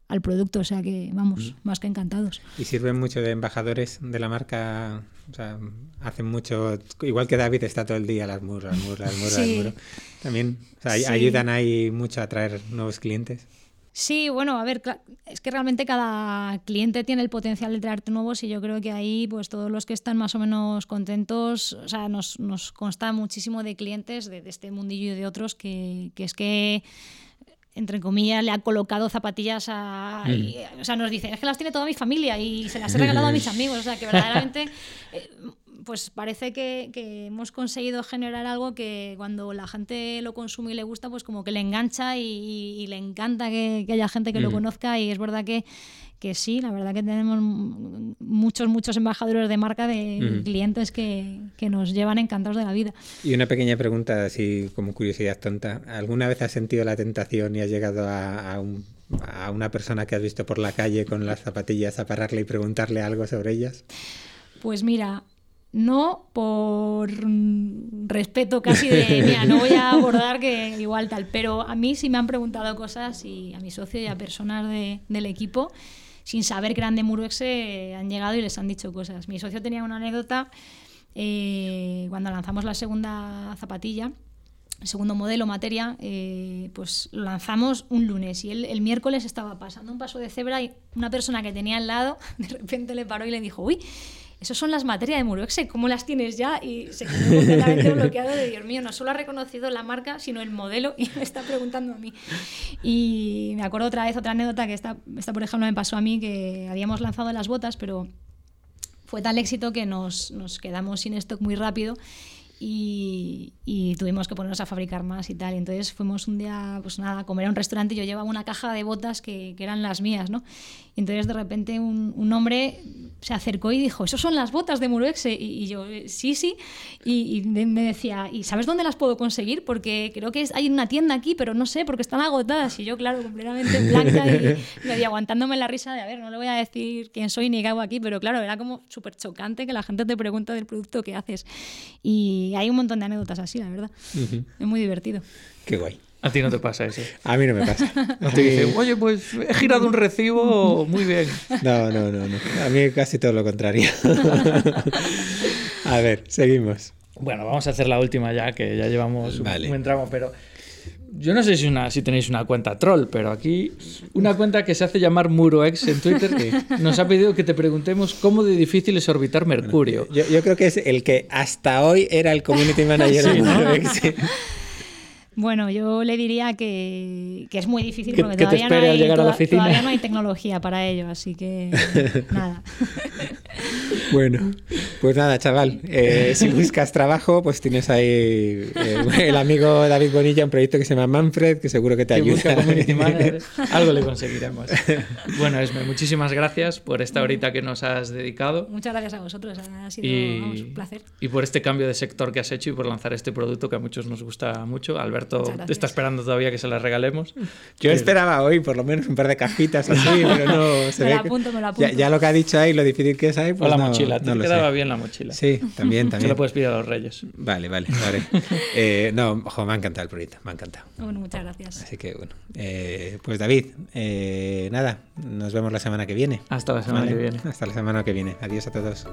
al producto, o sea que vamos, más que encantados. Y sirven mucho de embajadores de la marca, o sea, hacen mucho, igual que David está todo el día las muros, las muros, las muros, Sí. las muros. También o sea, Sí. ayudan ahí mucho a atraer nuevos clientes. Sí, bueno, a ver, es que realmente cada cliente tiene el potencial de traerte nuevos y yo creo que ahí, pues todos los que están más o menos contentos, o sea, nos, nos consta muchísimo de clientes de, de este mundillo y de otros que, que es que entre comillas, le ha colocado zapatillas a... y, o sea, nos dicen, es que las tiene toda mi familia y se las he regalado a mis amigos. O sea, que verdaderamente, eh, pues parece que, que hemos conseguido generar algo que cuando la gente lo consume y le gusta, pues como que le engancha y, y le encanta que, que haya gente que lo conozca y es verdad que, que sí, la verdad que tenemos muchos, muchos embajadores de marca de clientes que, que nos llevan encantados de la vida. Y una pequeña pregunta, así como curiosidad tonta. ¿Alguna vez has sentido la tentación y has llegado a, a un- a una persona que has visto por la calle con las zapatillas a pararle y preguntarle algo sobre ellas? Pues mira, no por respeto casi de, mira, no voy a abordar que igual tal, pero a mí sí me han preguntado cosas y a mi socio y a personas de- del equipo, sin saber que eran de Muruex, eh, han llegado y les han dicho cosas. Mi socio tenía una anécdota eh, cuando lanzamos la segunda zapatilla. El segundo modelo, materia, eh, pues lo lanzamos un lunes y él el miércoles estaba pasando un paso de cebra y una persona que tenía al lado de repente le paró y le dijo, uy, esas son las materias de Muruexe, ¿cómo las tienes ya? Y se quedó completamente bloqueado de Dios mío, no solo ha reconocido la marca, sino el modelo y me está preguntando a mí. Y me acuerdo otra vez, otra anécdota que esta, esta por ejemplo me pasó a mí, que habíamos lanzado las botas, pero fue tal éxito que nos, nos quedamos sin stock muy rápido y, y tuvimos que ponernos a fabricar más y tal. Y entonces fuimos un día, pues nada, a comer a un restaurante y yo llevaba una caja de botas que, que eran las mías, ¿no? Y entonces de repente un, un hombre se acercó y dijo, ¿esos son las botas de Muruexe? Y, y yo, "Eh, sí, sí. Y, y me me decía, ¿y sabes dónde las puedo conseguir? Porque creo que hay una tienda aquí, pero no sé, porque están agotadas. Y yo, claro, completamente blanca y medio aguantándome la risa de, a ver, no le voy a decir quién soy ni qué hago aquí, pero claro, era como súper chocante que la gente te pregunta del producto que haces. Y hay un montón de anécdotas así, la verdad. Es muy divertido. Qué guay. A ti no te pasa eso. A mí no me pasa. No te dicen, oye, pues he girado un recibo muy bien. No, no, no, no. A mí casi todo lo contrario. A ver, seguimos. Bueno, vamos a hacer la última ya, que ya llevamos un Vale. buen tramo, pero yo no sé si, una, si tenéis una cuenta troll, pero aquí una cuenta que se hace llamar MuroX en Twitter nos ha pedido que te preguntemos cómo de difícil es orbitar Mercurio. Yo, yo creo que es el que hasta hoy era el community manager de Murex. Sí. Bueno, yo le diría que, que es muy difícil Que- porque que te todavía, espere no hay, llegar a la toda- oficina. todavía no hay tecnología para ello, así que nada. Bueno, pues nada, chaval. eh, si buscas trabajo, pues tienes ahí eh, el amigo David Bonilla, un proyecto que se llama Manfred, que seguro que te que ayuda. busca community manager, algo le conseguiremos. Bueno, Esme, muchísimas gracias por esta horita que nos has dedicado Muchas gracias a vosotros, ha sido y, vamos, un placer. y por este cambio de sector que has hecho y por lanzar este producto que a muchos nos gusta mucho. Alberto está esperando todavía que se las regalemos. Yo esperaba hoy por lo menos un par de cajitas así, pero no se Me ve lo apunto, me lo ya, apunto. ya lo que ha dicho ahí, lo difícil que es ahí, pues la no- mochila, te no quedaba sé. bien la mochila. Sí, también, Se también. la puedes pedir a los reyes. Vale, vale, vale. Eh, no, ojo, me ha encantado el proyecto, me ha encantado. Bueno, muchas gracias. Así que bueno, eh, pues David, eh, nada, nos vemos la semana que viene. Hasta la semana Vale, que viene. Hasta la semana que viene. Adiós a todos.